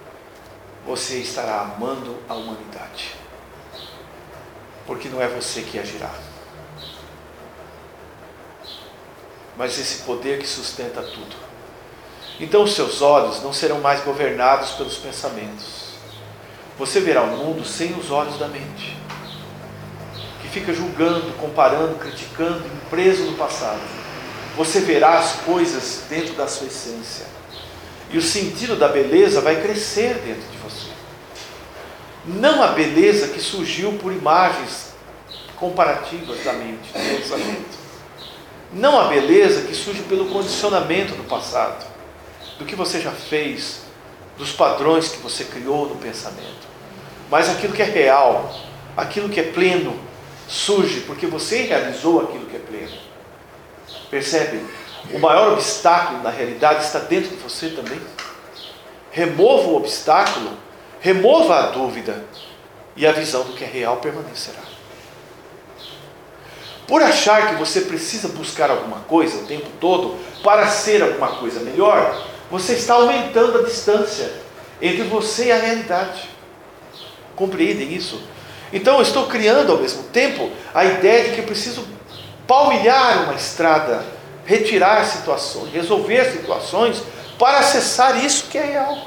você estará amando a humanidade. Porque não é você que agirá. mas esse poder que sustenta tudo. Então os seus olhos não serão mais governados pelos pensamentos. Você verá o mundo sem os olhos da mente, que fica julgando, comparando, criticando, preso no passado. Você verá as coisas dentro da sua essência. E o sentido da beleza vai crescer dentro de você. Não a beleza que surgiu por imagens comparativas da mente, do pensamento não a beleza que surge pelo condicionamento do passado, do que você já fez, dos padrões que você criou no pensamento, mas aquilo que é real, aquilo que é pleno, surge porque você realizou aquilo que é pleno. Percebe? O maior obstáculo na realidade está dentro de você também. Remova o obstáculo, remova a dúvida, e a visão do que é real permanecerá. Por achar que você precisa buscar alguma coisa o tempo todo para ser alguma coisa melhor, você está aumentando a distância entre você e a realidade. Compreendem isso? Então eu estou criando ao mesmo tempo a ideia de que preciso palmilhar uma estrada, retirar situações, resolver situações para acessar isso que é real.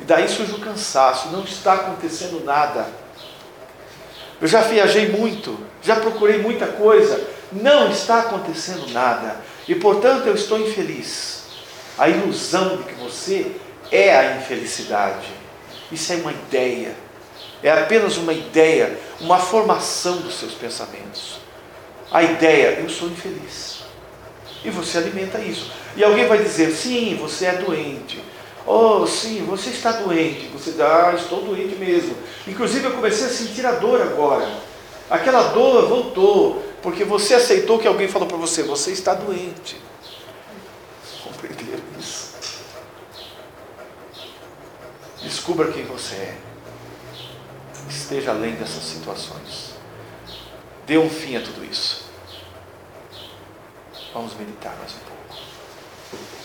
E daí surge o cansaço, não está acontecendo nada. Eu já viajei muito, já procurei muita coisa, não está acontecendo nada. E portanto eu estou infeliz. A ilusão de que você é a infelicidade. Isso é uma ideia. É apenas uma ideia, uma formação dos seus pensamentos. A ideia, eu sou infeliz. E você alimenta isso. E alguém vai dizer, sim, você é doente. Oh, sim, você está doente. Você diz, ah, estou doente mesmo. Inclusive, eu comecei a sentir a dor agora. Aquela dor voltou, porque você aceitou que alguém falou para você: você está doente. Compreenderam isso? Descubra quem você é. Esteja além dessas situações. Dê um fim a tudo isso. Vamos meditar mais um pouco.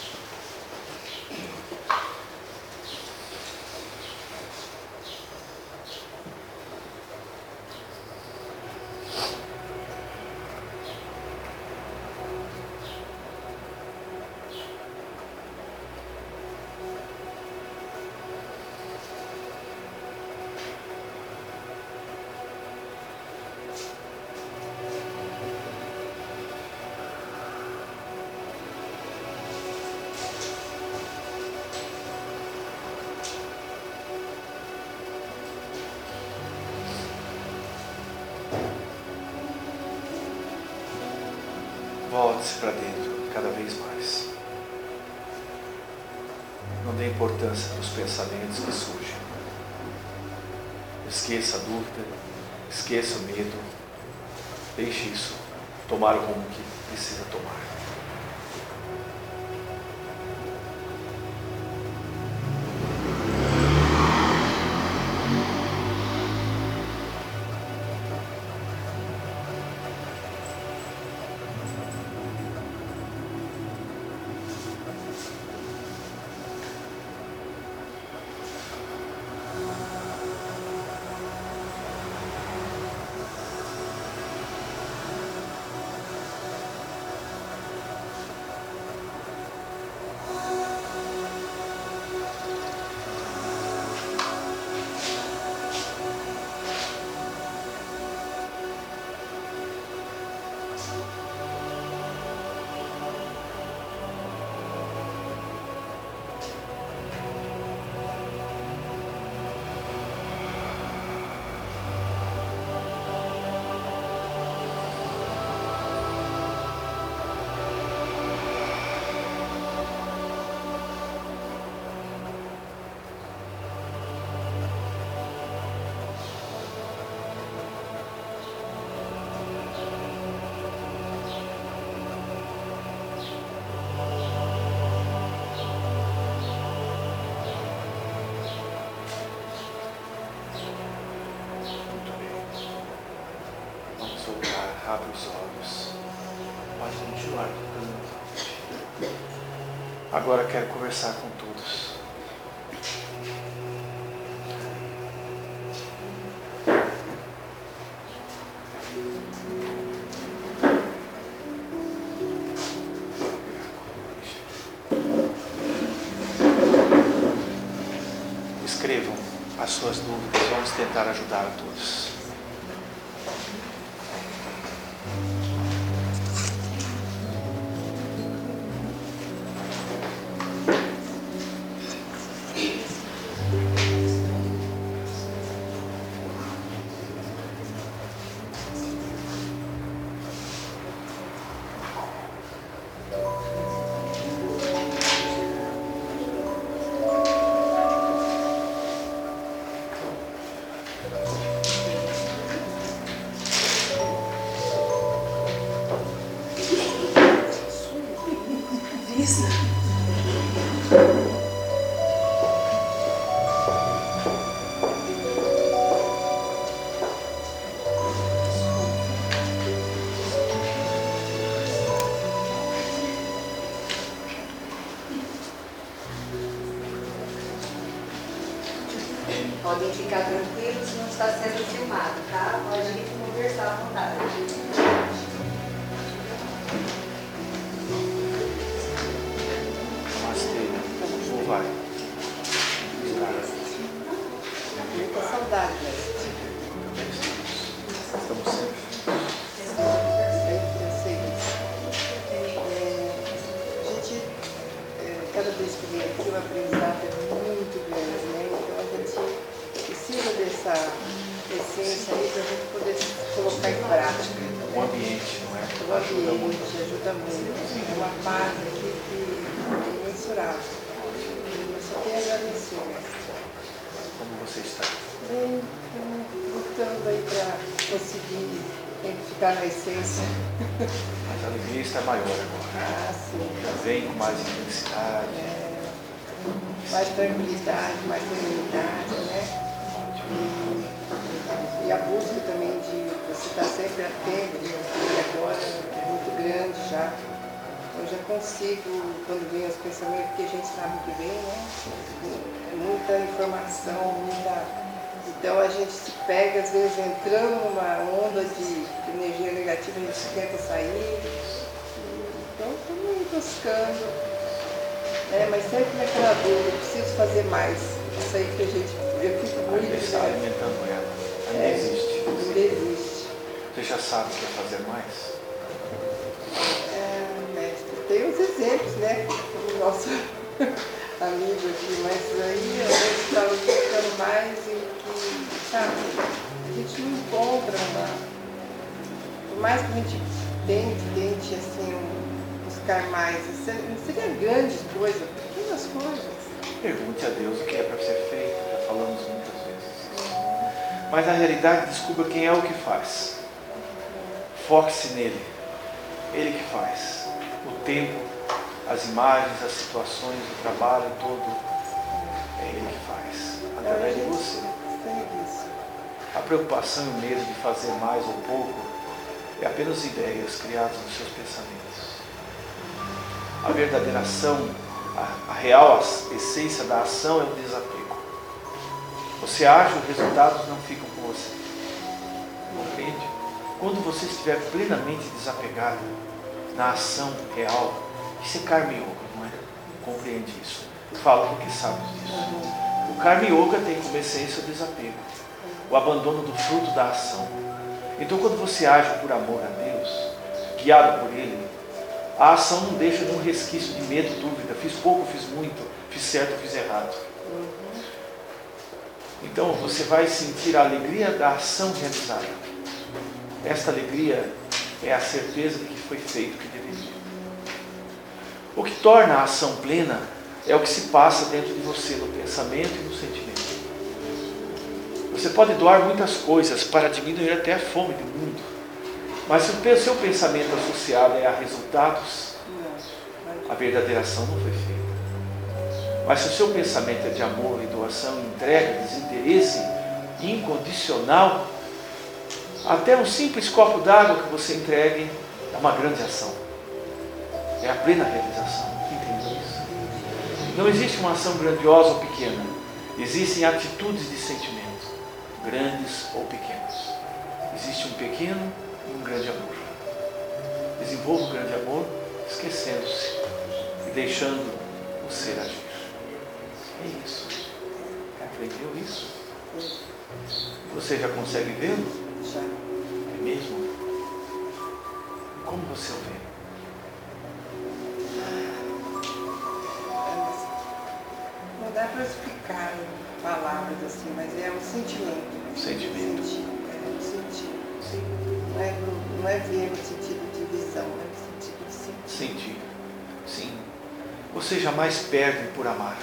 Abre os olhos. Pode continuar. Agora quero conversar com todos. Escrevam as suas dúvidas, vamos tentar ajudar a todos. Na essência. Mas a alegria está maior agora. Ah, sim. Já vem com mais intensidade. É, mais tranquilidade, mais serenidade, né? E, e a busca também de você estar sempre atento, e agora é muito grande já. eu já consigo, quando vem os pensamentos, porque a gente sabe muito bem, né? É muita informação, muita. Então a gente se pega, às vezes, entrando numa onda de negativa, a gente tenta sair. Então estamos buscando. Né? Mas sempre naquela dúvida, eu preciso fazer mais. Isso aí que a gente. Eu fico muito. Ainda está alimentando ela. Ainda É, existe. Ainda existe. Você já sabe que quer fazer mais? É, mestre, tem os exemplos, né? O nosso amigo aqui, mas aí a gente está buscando mais em que, sabe, a gente não encontra uma. Por mais que a gente tente, tente assim, buscar mais, não seria grandes coisas, pequenas coisas. Pergunte a Deus o que é para ser feito, já falamos muitas vezes. Mas na realidade descubra quem é o que faz. Foque-se nele. Ele que faz. O tempo, as imagens, as situações, o trabalho todo. É ele que faz. Através de você. A preocupação e o medo de fazer mais ou pouco é apenas ideias criadas nos seus pensamentos. A verdadeira ação, a, a real as- essência da ação é o desapego. Você age, os resultados não ficam com você. Compreende? Quando você estiver plenamente desapegado na ação real, isso é Karma Yoga, não é? Compreende isso. Fala porque sabe disso. O Karma Yoga tem como essência o desapego o abandono do fruto da ação. Então, quando você age por amor a Deus, guiado por Ele, a ação não deixa nenhum resquício de medo, dúvida. Fiz pouco, fiz muito, fiz certo, fiz errado. Então, você vai sentir a alegria da ação realizada. Esta alegria é a certeza de que foi feito o que deveria. O que torna a ação plena é o que se passa dentro de você, no pensamento e no sentimento. Você pode doar muitas coisas para diminuir até a fome do mundo. Mas se o seu pensamento associado é a resultados, a verdadeira ação não foi feita. Mas se o seu pensamento é de amor e doação, entrega, desinteresse incondicional, até um simples copo d'água que você entregue é uma grande ação. É a plena realização. Entendeu isso? Não existe uma ação grandiosa ou pequena. Existem atitudes de sentimento, grandes ou pequenas. Existe um pequeno e um grande amor. Desenvolva o grande amor esquecendo-se e deixando o ser agir. É isso. Aprendeu isso? Você já consegue vê-lo? já. É mesmo? E como você o vê? Não dá para explicar em palavras assim, mas é um sentimento. Sentimento. Sentir, é um sentir. Não é, não é ver no sentido de visão, é no sentido de sentir. Sentir. Sim. Você jamais perde por amar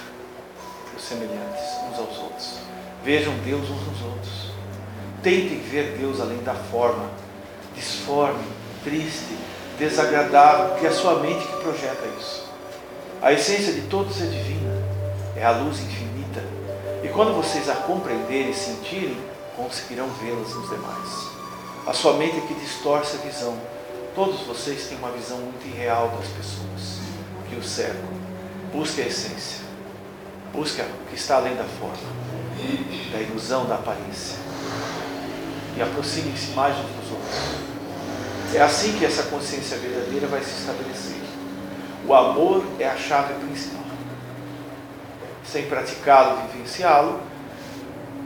os semelhantes uns aos outros. Vejam Deus uns nos outros. Tentem ver Deus além da forma, disforme, triste, desagradável, porque é a sua mente que projeta isso. A essência de todos é divina, é a luz infinita. Quando vocês a compreenderem e sentirem, conseguirão vê-las nos demais. A sua mente é que distorce a visão. Todos vocês têm uma visão muito irreal das pessoas que o cercam. Busque a essência. Busque o que está além da forma, da ilusão, da aparência. E aproxime-se mais uns dos outros. É assim que essa consciência verdadeira vai se estabelecer. O amor é a chave principal. Sem praticá-lo vivenciá-lo,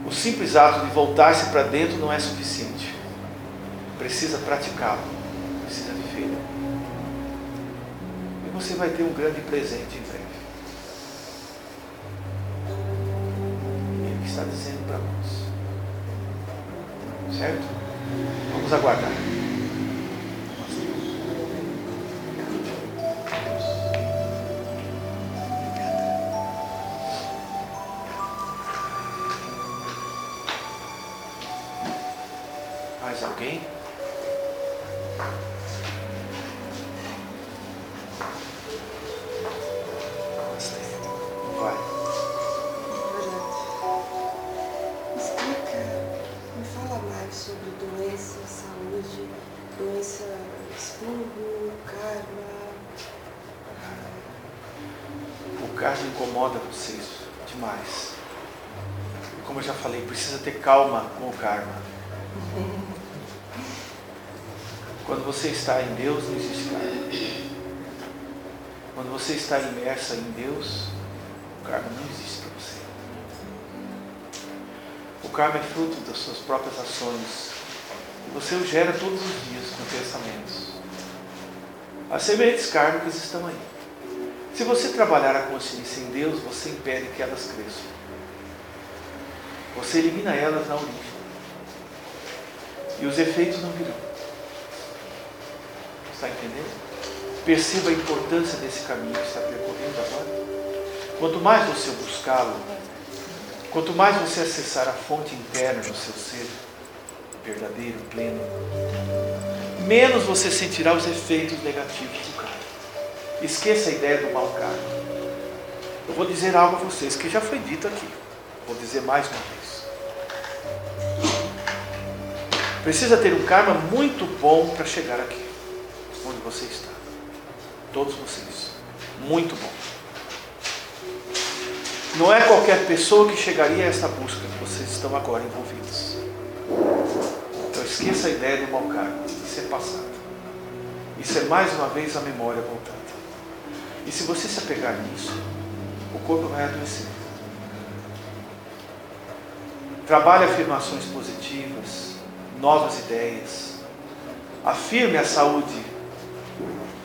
o simples ato de voltar-se para dentro não é suficiente. Precisa praticá-lo, precisa vivê-lo. E você vai ter um grande presente em breve. Ele que está dizendo para nós. Certo? Vamos aguardar. Calma com o karma. Quando você está em Deus, não existe karma. Quando você está imersa em Deus, o karma não existe para você. O karma é fruto das suas próprias ações. E você o gera todos os dias com pensamentos. As sementes kármicas estão aí. Se você trabalhar a consciência em Deus, você impede que elas cresçam. Você elimina elas na origem. E os efeitos não virão. Está entendendo? Perceba a importância desse caminho que está percorrendo agora. Quanto mais você buscá-lo, quanto mais você acessar a fonte interna do seu ser, verdadeiro, pleno, menos você sentirá os efeitos negativos do karma. Esqueça a ideia do mau karma. Eu vou dizer algo a vocês que já foi dito aqui. Vou dizer mais uma vez. Precisa ter um karma muito bom para chegar aqui, onde você está. Todos vocês. Muito bom. Não é qualquer pessoa que chegaria a essa busca que vocês estão agora envolvidos. Então esqueça a ideia do mau karma. Isso é passado. Isso é mais uma vez a memória voltando. E se você se apegar nisso, o corpo vai adoecer. Trabalhe afirmações positivas, novas ideias. Afirme a saúde.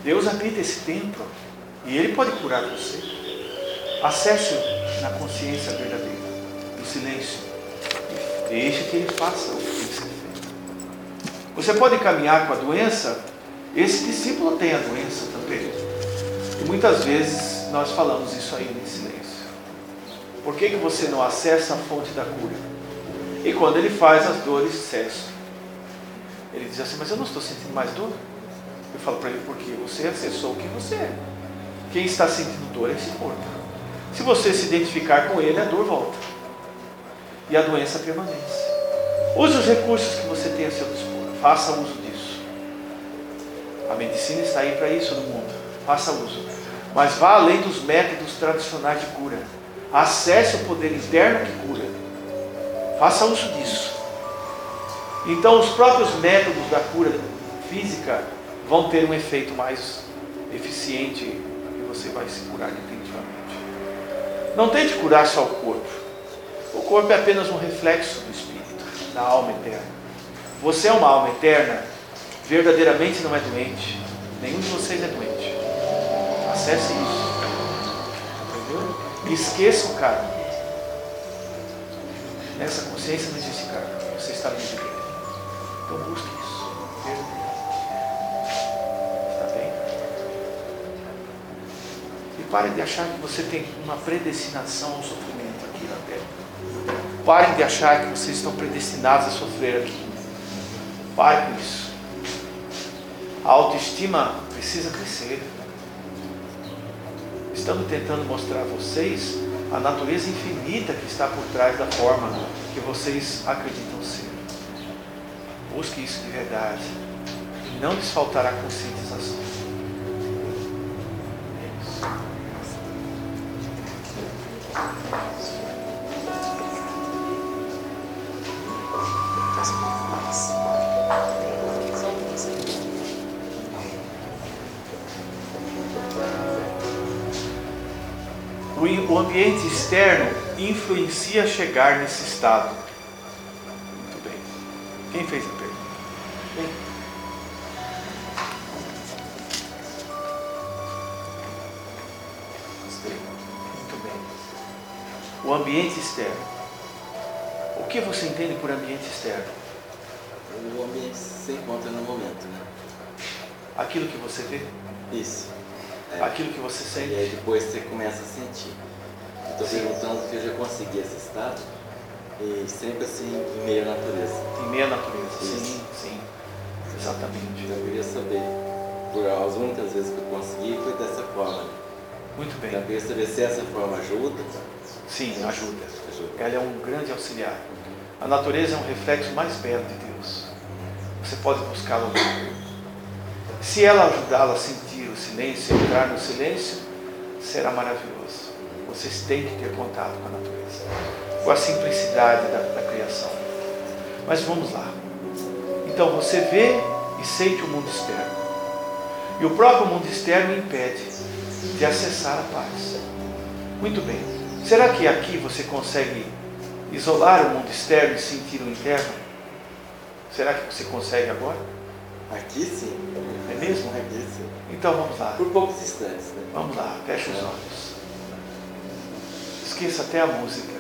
Deus habita esse templo e Ele pode curar você. Acesse na consciência verdadeira, no silêncio. Deixe que Ele faça o que ser feito. Você pode caminhar com a doença. Esse discípulo tem a doença também. E muitas vezes nós falamos isso aí em silêncio. Por que, que você não acessa a fonte da cura? E quando ele faz, as dores cessam. Ele diz assim, mas eu não estou sentindo mais dor. Eu falo para ele, porque você acessou o que você é. Quem está sentindo dor é esse corpo. Se você se identificar com ele, a dor volta. E a doença permanece. Use os recursos que você tem a seu dispor. Faça uso disso. A medicina está aí para isso no mundo. Faça uso. Mas vá além dos métodos tradicionais de cura. Acesse o poder interno que cura. Faça uso disso. Então, os próprios métodos da cura física vão ter um efeito mais eficiente e você vai se curar definitivamente. Não tente curar só o corpo. O corpo é apenas um reflexo do espírito, da alma eterna. Você é uma alma eterna, verdadeiramente não é doente. Nenhum de vocês é doente. Acesse isso. Entendeu? Esqueça o karma. Nessa consciência não existe karma. Você está livre. Então busque isso. Está bem? E pare de achar que você tem uma predestinação ao sofrimento aqui na Terra. Parem de achar que vocês estão predestinados a sofrer aqui. Pare com isso. A autoestima precisa crescer. Estamos tentando mostrar a vocês a natureza infinita que está por trás da forma que vocês acreditam ser. Busque isso de verdade. E não lhes faltará conscientização. O ambiente externo influencia chegar nesse estado. Muito bem. Quem fez a pergunta? O ambiente externo. O que você entende por ambiente externo? O ambiente que se encontra no momento, né? Aquilo que você vê? Isso. É. Aquilo que você E aí sente? depois você começa a sentir. Estou perguntando se eu já consegui esse estado e sempre assim em meio à natureza. Em meia natureza. Isso. Sim, sim. Exatamente. Eu queria saber, por as únicas vezes que eu consegui foi dessa forma. Muito Então eu bem. queria saber se essa forma ajuda. Sim, ajuda. Ela é um grande auxiliar. A natureza é um reflexo mais belo de Deus. Você pode buscá-la. Se ela ajudá-la a sentir o silêncio, entrar no silêncio, será maravilhoso. Vocês têm que ter contato com a natureza, com a simplicidade da, da criação. Mas vamos lá. Então você vê e sente o mundo externo. E o próprio mundo externo impede de acessar a paz. Muito bem. Será que aqui você consegue isolar o mundo externo e sentir o interno? Será que você consegue agora? Aqui sim. É mesmo? Aqui sim. Então vamos lá. Por poucos instantes, né? Vamos lá, feche os olhos. Esqueça até a música.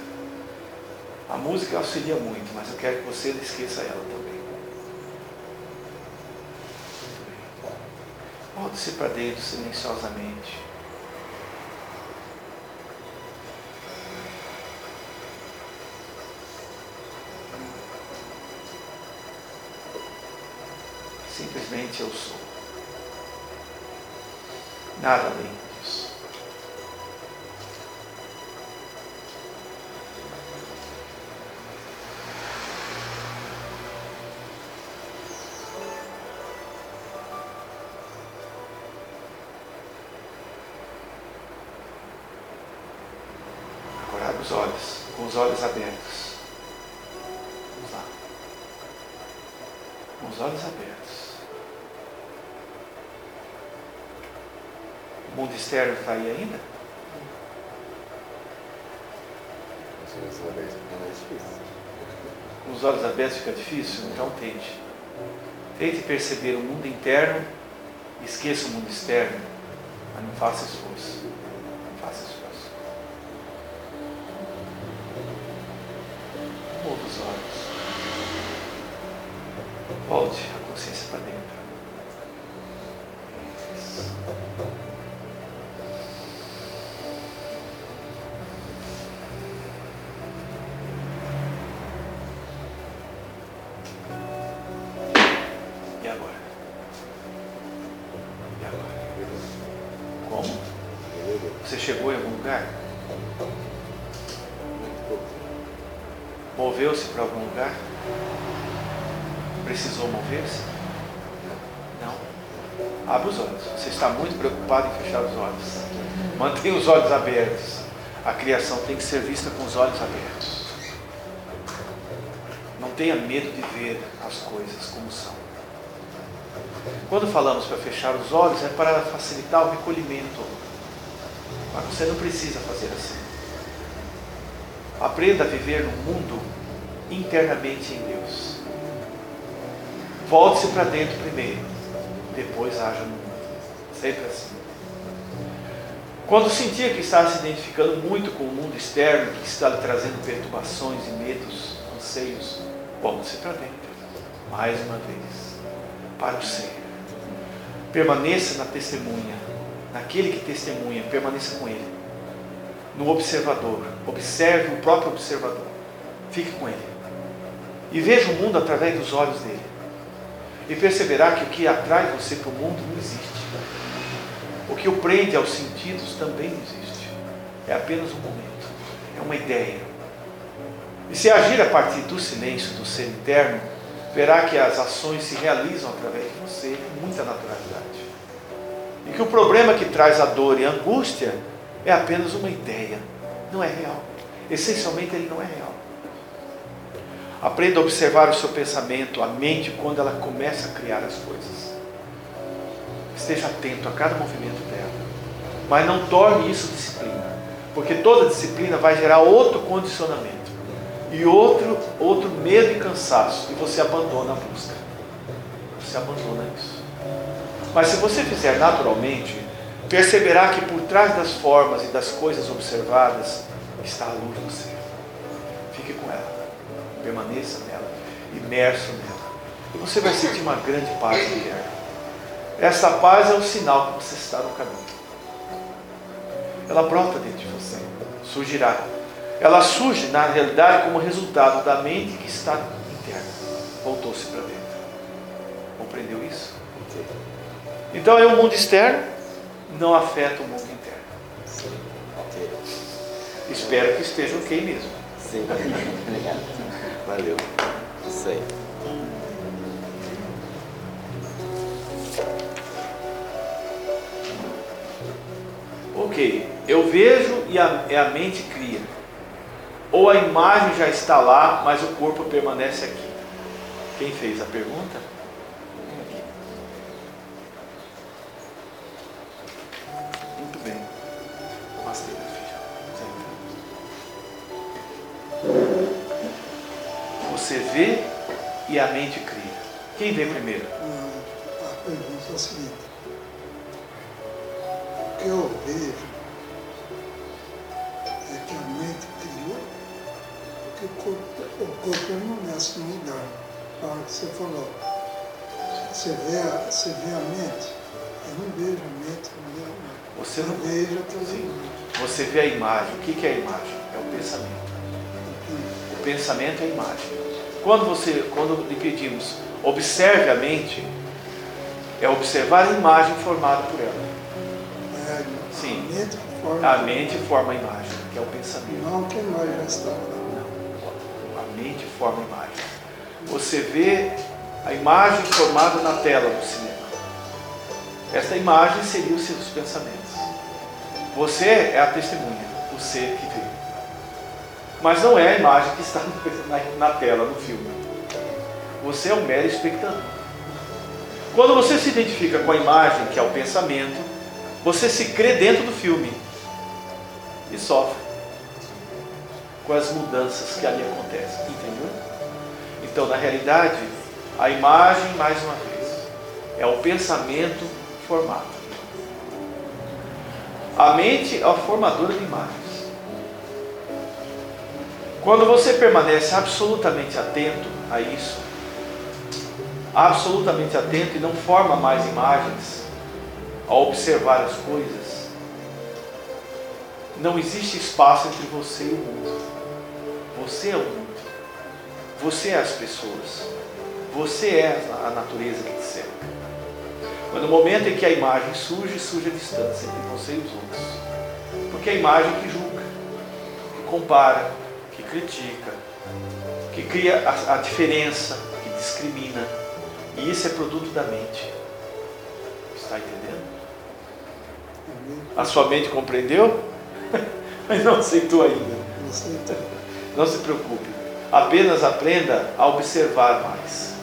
A música auxilia muito, mas eu quero que você esqueça ela também. Volte-se para dentro silenciosamente. Simplesmente eu sou. Nada além disso. Agora abre os olhos, com os olhos abertos. O mundo externo está aí ainda? Com os olhos abertos fica difícil? Então tente. Tente perceber o mundo interno, esqueça o mundo externo, mas não faça esforço. Não faça esforço. Mova os olhos. Volte Mover-se? Não. Abra os olhos. Você está muito preocupado em fechar os olhos. Mantenha os olhos abertos. A criação tem que ser vista com os olhos abertos. Não tenha medo de ver as coisas como são. Quando falamos para fechar os olhos, é para facilitar o recolhimento. Mas você não precisa fazer assim. Aprenda a viver no mundo internamente em Deus. Volte-se para dentro primeiro, depois haja no mundo. Sempre assim. Quando sentia que estava se identificando muito com o mundo externo, que lhe trazendo perturbações e medos, anseios, volte-se para dentro. Mais uma vez. Para o ser. Permaneça na testemunha. Naquele que testemunha, permaneça com ele. No observador. Observe o próprio observador. Fique com ele. E veja o mundo através dos olhos dele. E perceberá que o que atrai você para o mundo não existe. O que o prende aos sentidos também não existe. É apenas um momento. É uma ideia. E se agir a partir do silêncio do ser interno, verá que as ações se realizam através de você com muita naturalidade. E que o problema que traz a dor e a angústia é apenas uma ideia, não é real. Essencialmente, ele não é real. Aprenda a observar o seu pensamento, a mente, quando ela começa a criar as coisas. Esteja atento a cada movimento dela. Mas não torne isso disciplina. Porque toda disciplina vai gerar outro condicionamento. E outro, outro medo e cansaço. E você abandona a busca. Você abandona isso. Mas se você fizer naturalmente, perceberá que por trás das formas e das coisas observadas está a luz do ser. Permaneça nela, imerso nela. E você vai sentir uma grande paz interna. Essa paz é um sinal que você está no caminho. Ela brota dentro de você, surgirá. Ela surge, na realidade, como resultado da mente que está interna. Voltou-se para dentro. Compreendeu isso? Então é o mundo externo, não afeta o mundo interno. Espero que esteja ok mesmo. Sim. Obrigado. Valeu. Isso aí. Ok. Eu vejo e a, e a mente cria. Ou a imagem já está lá, mas o corpo permanece aqui. Quem fez a pergunta? Quem vê primeiro? A pergunta é a seguinte. O que eu vejo é que a mente criou, porque o corpo, o corpo permanece no lugar. A hora que você falou. Você vê a, você vê a mente. Eu não vejo a mente, não vejo nada. Você Eu não vejo Você vê a imagem. O que que é a imagem? É o pensamento. O pensamento é a imagem. Quando você, quando lhe pedimos, observe a mente, é observar a imagem formada por ela. É, Sim. A mente forma. A mente forma a imagem, que é o pensamento. Não que nós já estava lá. Não. A mente forma a imagem. Você vê a imagem formada na tela do cinema. Esta imagem seria os seus pensamentos. Você é a testemunha, o ser que vê. Mas não é a imagem que está na, tela, no filme. Você é um mero espectador. Quando você se identifica com a imagem, que é o pensamento, você se crê dentro do filme e sofre com as mudanças que ali acontecem. Entendeu? Então, na realidade, a imagem, mais uma vez, é o pensamento formado. A mente é a formadora de imagens. Quando você permanece absolutamente atento a isso, absolutamente atento e não forma mais imagens ao observar as coisas, não existe espaço entre você e o mundo. Você é o mundo. Você é as pessoas. Você é a natureza que te cerca. Mas no momento em que a imagem surge, surge a distância entre você e os outros. Porque é a imagem que julga, que compara, critica, que cria a, a diferença, que discrimina. E isso é produto da mente. Está entendendo? A sua mente compreendeu? Mas não aceitou ainda. Não Não se preocupe. Apenas aprenda a observar mais.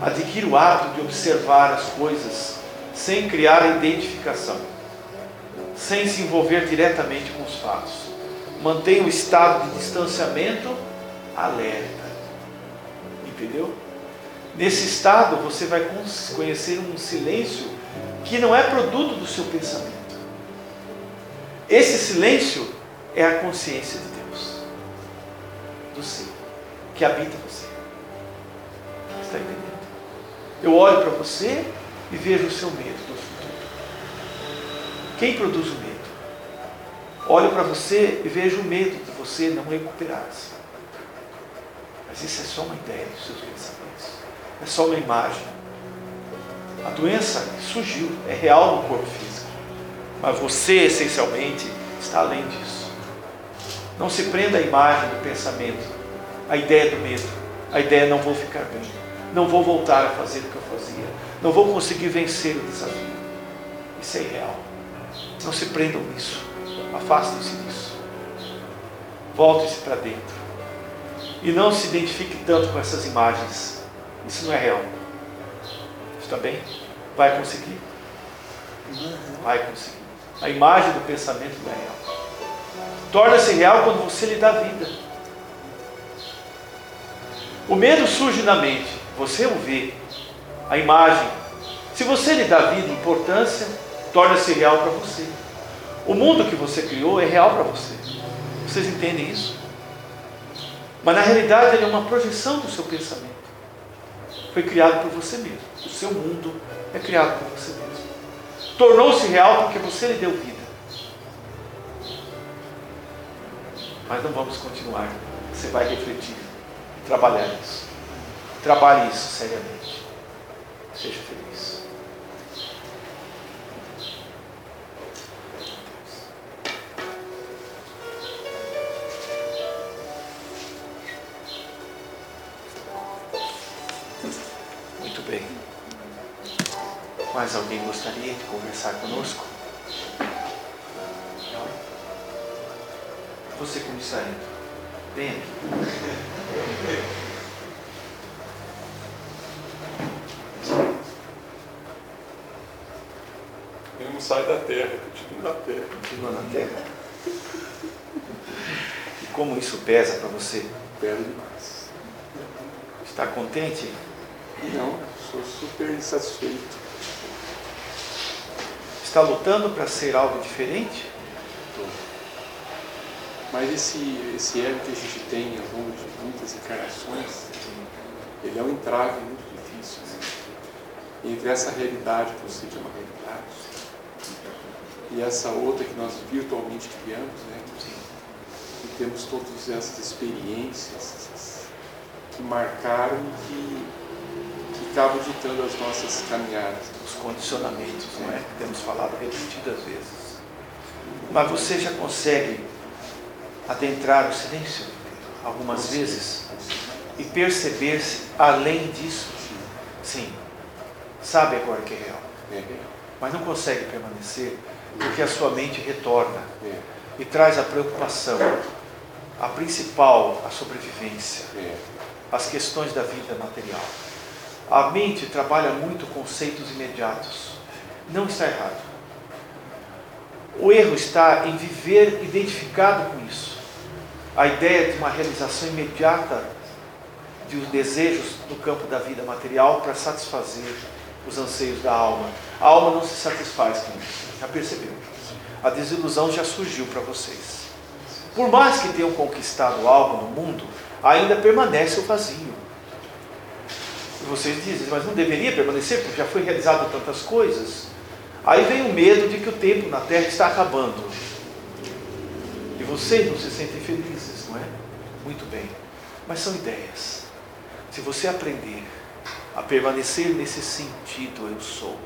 Adquira o hábito de observar as coisas sem criar identificação, sem se envolver diretamente com os fatos. Mantenha o estado de distanciamento alerta. Entendeu? Nesse estado você vai conhecer um silêncio que não é produto do seu pensamento. Esse silêncio é a consciência de Deus, do ser, que habita você. Está entendendo? Eu olho para você e vejo o seu medo do futuro. Quem produz o medo? Olho para você e vejo o medo de você não recuperar-se. Mas isso é só uma ideia dos seus pensamentos. É só uma imagem. A doença surgiu, é real no corpo físico. Mas você, essencialmente, está além disso. Não se prenda à imagem do pensamento, à ideia do medo, à ideia não vou ficar bem, não vou voltar a fazer o que eu fazia, não vou conseguir vencer o desafio. Isso é irreal. Não se prendam nisso. Afastem-se disso. Voltem-se para dentro. E não se identifique tanto com essas imagens. Isso não é real. Está bem? Vai conseguir? real. Vai conseguir. A imagem do pensamento não é real. Torna-se real quando você lhe dá vida. O medo surge na mente, você o vê, a imagem. Se você lhe dá vida, importância, torna-se real para você. O mundo que você criou é real para você. Vocês entendem isso? Mas na realidade ele é uma projeção do seu pensamento. Foi criado por você mesmo. O seu mundo é criado por você mesmo. Tornou-se real porque você lhe deu vida. Mas não vamos continuar. Você vai refletir e trabalhar isso. Trabalhe isso seriamente. Seja feliz. Você como está indo? Vem aqui. Ele não sai da terra, continua na terra. Continua na terra. E como isso pesa para você? Pesa demais. Está contente? Não, sou super insatisfeito. Está lutando para ser algo diferente? Mas esse, esse ego que a gente tem ao longo de muitas encarnações, ele é um entrave muito difícil. Né? Entre essa realidade que você chama realidade e essa outra que nós virtualmente criamos, né? E temos todas essas experiências que marcaram e que, que acabam ditando as nossas caminhadas. Os condicionamentos, não é? Que temos falado repetidas vezes. Mas você já consegue adentrar o silêncio algumas vezes e perceber-se além disso? Sim. Sabe agora que é real. É real. Mas não consegue permanecer porque a sua mente retorna É, e traz a preocupação, a principal, a sobrevivência, é, as questões da vida material. A mente trabalha muito conceitos imediatos. Não está errado. O erro está em viver identificado com isso. A ideia de uma realização imediata de os desejos no campo da vida material para satisfazer os anseios da alma. A alma não se satisfaz com isso. Já percebeu? A desilusão já surgiu para vocês. Por mais que tenham conquistado algo no mundo, ainda permanece o vazio. E vocês dizem, mas não deveria permanecer porque já foi realizado tantas coisas. Aí vem o medo de que o tempo na Terra está acabando. E vocês não se sentem felizes, não é? Muito bem. Mas são ideias. Se você aprender a permanecer nesse sentido, eu sou,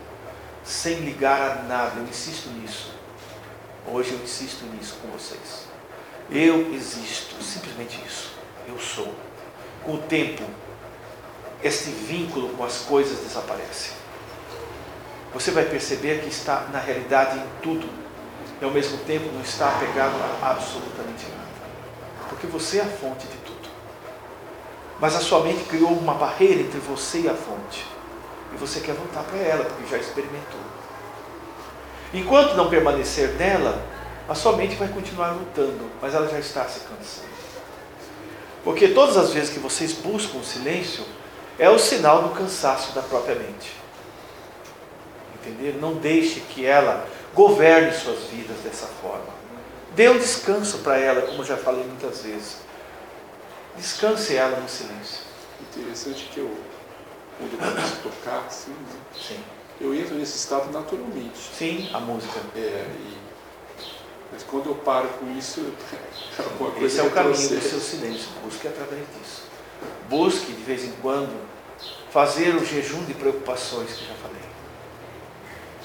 sem ligar a nada, eu insisto nisso. Hoje eu insisto nisso com vocês. Eu existo, simplesmente isso. Eu sou. Com o tempo, este vínculo com as coisas desaparece. Você vai perceber que está na realidade em tudo e ao mesmo tempo não está apegado a absolutamente nada. Porque você é a fonte de tudo. Mas a sua mente criou uma barreira entre você e a fonte. E você quer voltar para ela, porque já experimentou. Enquanto não permanecer nela, a sua mente vai continuar lutando, mas ela já está se cansando. Porque todas as vezes que vocês buscam o silêncio, é o sinal do cansaço da própria mente. Entender? Não deixe que ela governe suas vidas dessa forma. Dê um descanso para ela, como eu já falei muitas vezes. Descanse ela no silêncio. Interessante que eu, quando eu começo a tocar, assim, né, Sim. eu entro nesse estado naturalmente. Sim, a música. É, e- mas quando eu paro com isso, alguma coisa Esse é o caminho do seu silêncio. Busque através disso. Busque, de vez em quando, fazer o jejum de preocupações que eu já falei.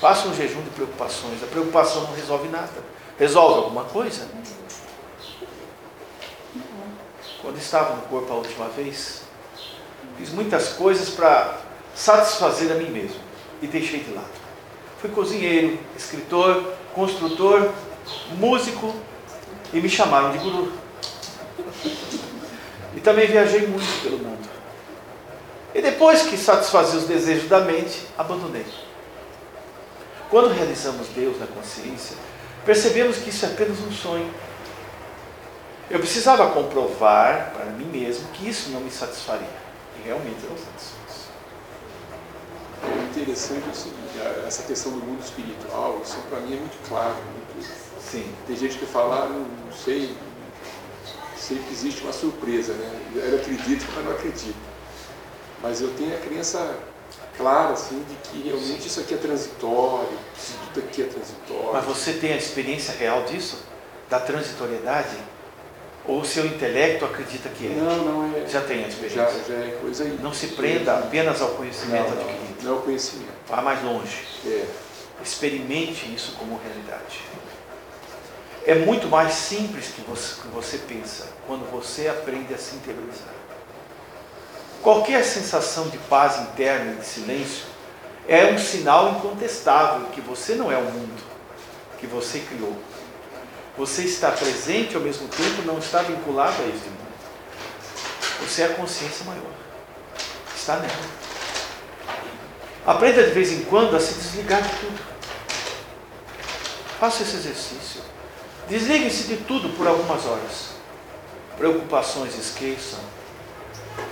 Faça um jejum de preocupações. A preocupação não resolve nada. Resolve alguma coisa? Quando estava no corpo a última vez, fiz muitas coisas para satisfazer a mim mesmo e deixei de lado. Fui cozinheiro, escritor, construtor, músico e me chamaram de guru. E também viajei muito pelo mundo. E depois que satisfazi os desejos da mente, abandonei. Quando realizamos Deus na consciência, percebemos que isso é apenas um sonho. Eu precisava comprovar para mim mesmo que isso não me satisfaria. E realmente não satisfaz. O interessante é o seguinte, essa questão do mundo espiritual, isso para mim é muito claro. Muito... Sim. Tem gente que fala, ah, não, não sei, sei que existe uma surpresa, né? Eu acredito, mas não acredito. Mas eu tenho a crença clara, assim, de que realmente isso aqui é transitório, isso tudo aqui é transitório. Mas você tem a experiência real disso? Da transitoriedade? Ou o seu intelecto acredita que é? Não, não é. Já tem a Já, experiência. já é coisa aí. Não se prenda apenas ao conhecimento não, adquirido. não, não é o conhecimento. Vá mais longe. É. Experimente isso como realidade. É muito mais simples que você, que você pensa quando você aprende a se interiorizar. Qualquer sensação de paz interna e de silêncio é um sinal incontestável que você não é o mundo que você criou. Você está presente ao mesmo tempo, não está vinculado a este mundo. Você é a consciência maior. Está nela. Aprenda de vez em quando a se desligar de tudo. Faça esse exercício. Desligue-se de tudo por algumas horas. Preocupações esqueçam.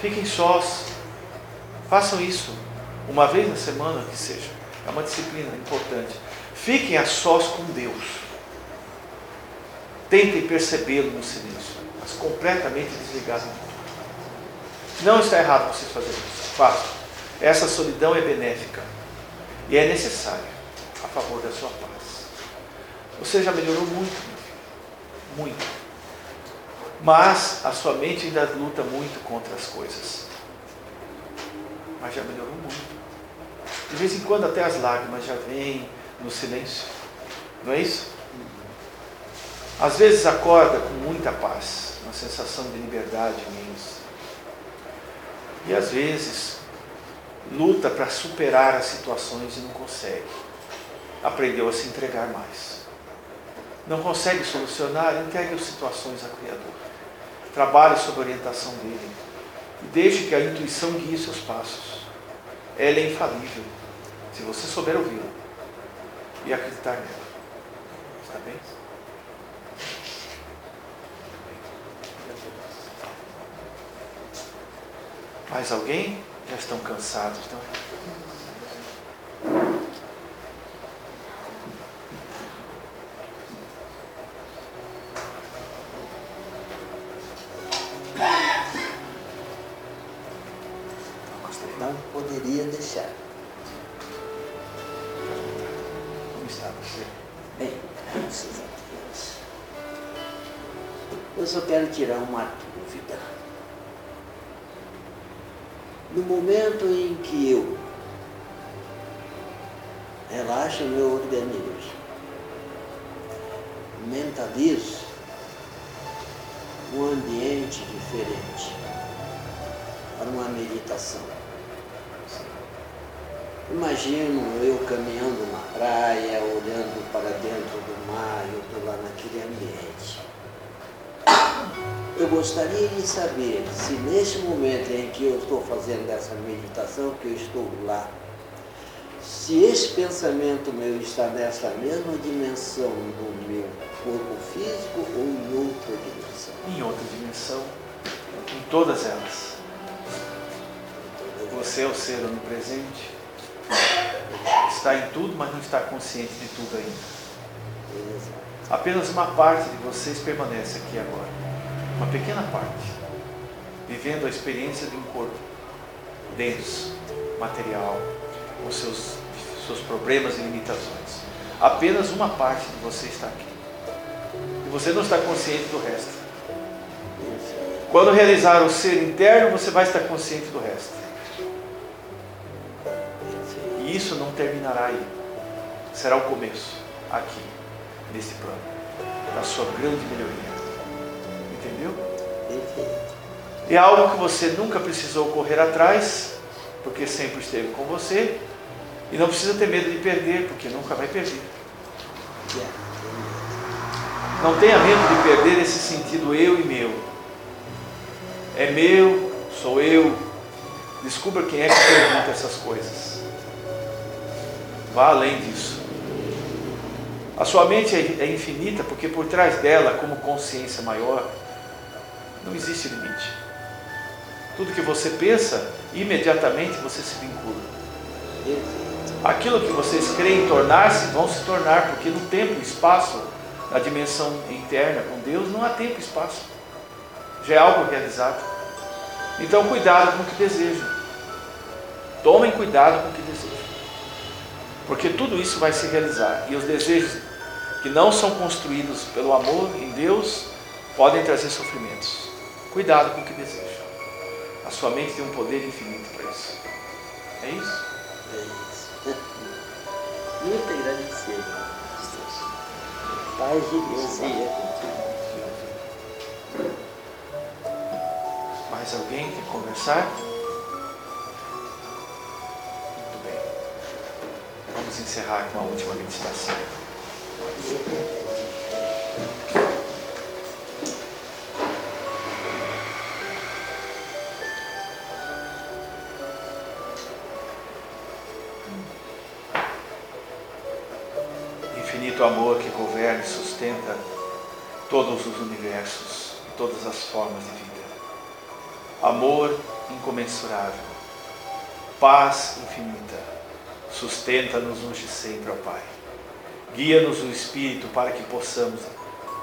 Fiquem sós. Façam isso uma vez na semana que seja. É uma disciplina importante. Fiquem a sós com Deus. Tentem percebê-lo no silêncio, mas completamente desligados. Não está errado vocês fazerem isso. Façam. Essa solidão é benéfica e é necessária a favor da sua paz. Você já melhorou muito, meu filho. Muito. Mas a sua mente ainda luta muito contra as coisas. Mas já melhorou muito. De vez em quando até as lágrimas já vêm no silêncio. Não é isso? Às vezes acorda com muita paz, uma sensação de liberdade imensa. E às vezes luta para superar as situações e não consegue. Aprendeu a se entregar mais. Não consegue solucionar, entregue as situações ao Criador. Trabalhe sob a orientação dele. E deixe que a intuição guie seus passos. Ela é infalível, se você souber ouvi-la e acreditar nela. Está bem? Mais alguém? Já estão cansados? Não pensamento meu está nessa mesma dimensão do meu corpo físico ou em outra dimensão. Em outra dimensão, em todas elas. Você é o ser onipresente, está em tudo, mas não está consciente de tudo ainda. Apenas uma parte de vocês permanece aqui agora. Uma pequena parte. Vivendo a experiência de um corpo denso, material, com seus, seus problemas e limitações. Apenas uma parte de você está aqui. E você não está consciente do resto. Quando realizar o ser interno, você vai estar consciente do resto. E isso não terminará aí. Será o começo, aqui, nesse plano, da sua grande melhoria. Entendeu? É algo que você nunca precisou correr atrás, porque sempre esteve com você, e não precisa ter medo de perder, porque nunca vai perder. Não tenha medo de perder esse sentido eu e meu. É meu, sou eu. Descubra quem é que pergunta essas coisas. Vá além disso. A sua mente é infinita porque por trás dela, como consciência maior, não existe limite. Tudo que você pensa, imediatamente você se vincula. Aquilo que vocês creem tornar-se, vão se tornar, porque no tempo e espaço, na dimensão interna com Deus, não há tempo e espaço. Já é algo realizado. Então, cuidado com o que desejam. Tomem cuidado com o que desejam. Porque tudo isso vai se realizar. E os desejos que não são construídos pelo amor em Deus podem trazer sofrimentos. Cuidado com o que desejam. A sua mente tem um poder infinito para isso. É isso? É isso. Muito agradecido. Paz de Deus seja contigo. Mais alguém quer conversar? Muito bem. Vamos encerrar com a última meditação. Bendito amor que governa e sustenta todos os universos e todas as formas de vida. Amor incomensurável, paz infinita, sustenta-nos hoje sempre, ó Pai. Guia-nos o Espírito para que possamos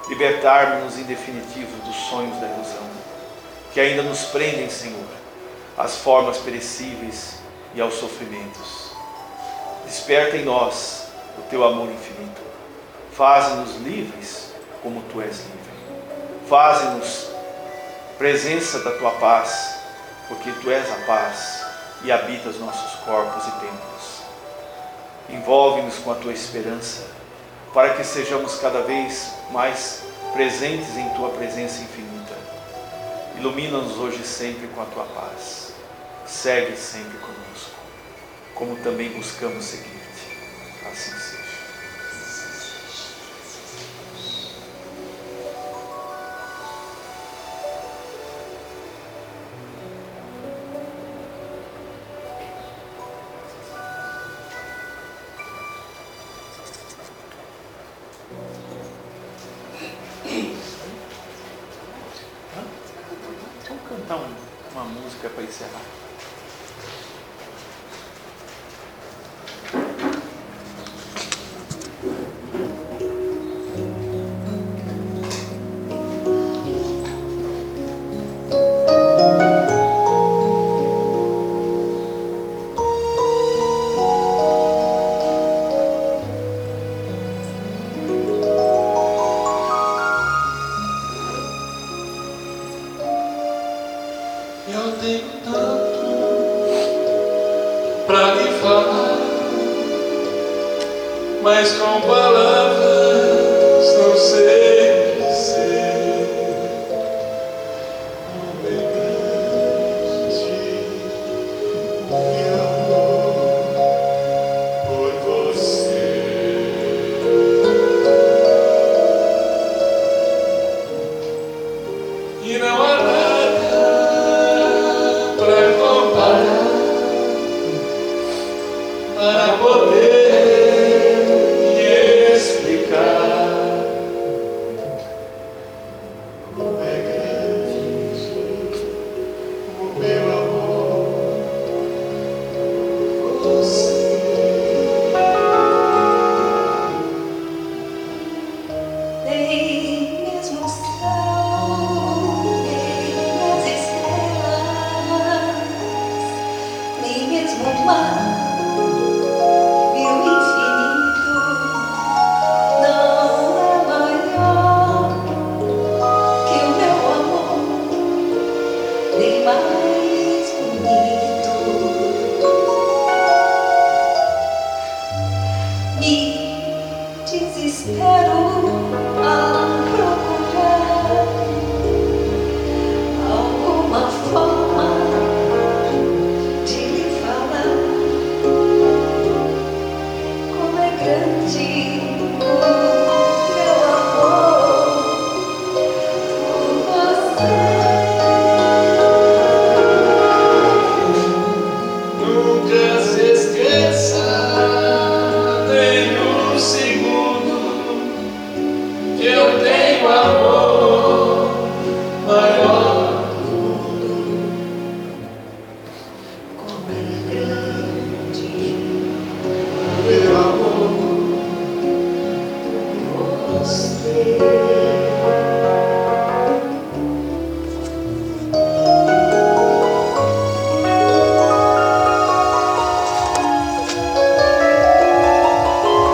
libertar-nos em definitivo dos sonhos da ilusão, que ainda nos prendem, Senhor, às formas perecíveis e aos sofrimentos. Desperta em nós o teu amor infinito. Faze-nos livres como tu és livre. Faze-nos presença da tua paz, porque tu és a paz e habitas nossos corpos e templos. Envolve-nos com a tua esperança, para que sejamos cada vez mais presentes em tua presença infinita. Ilumina-nos hoje sempre com a tua paz. Segue sempre conosco, como também buscamos seguir-te. Assim seja.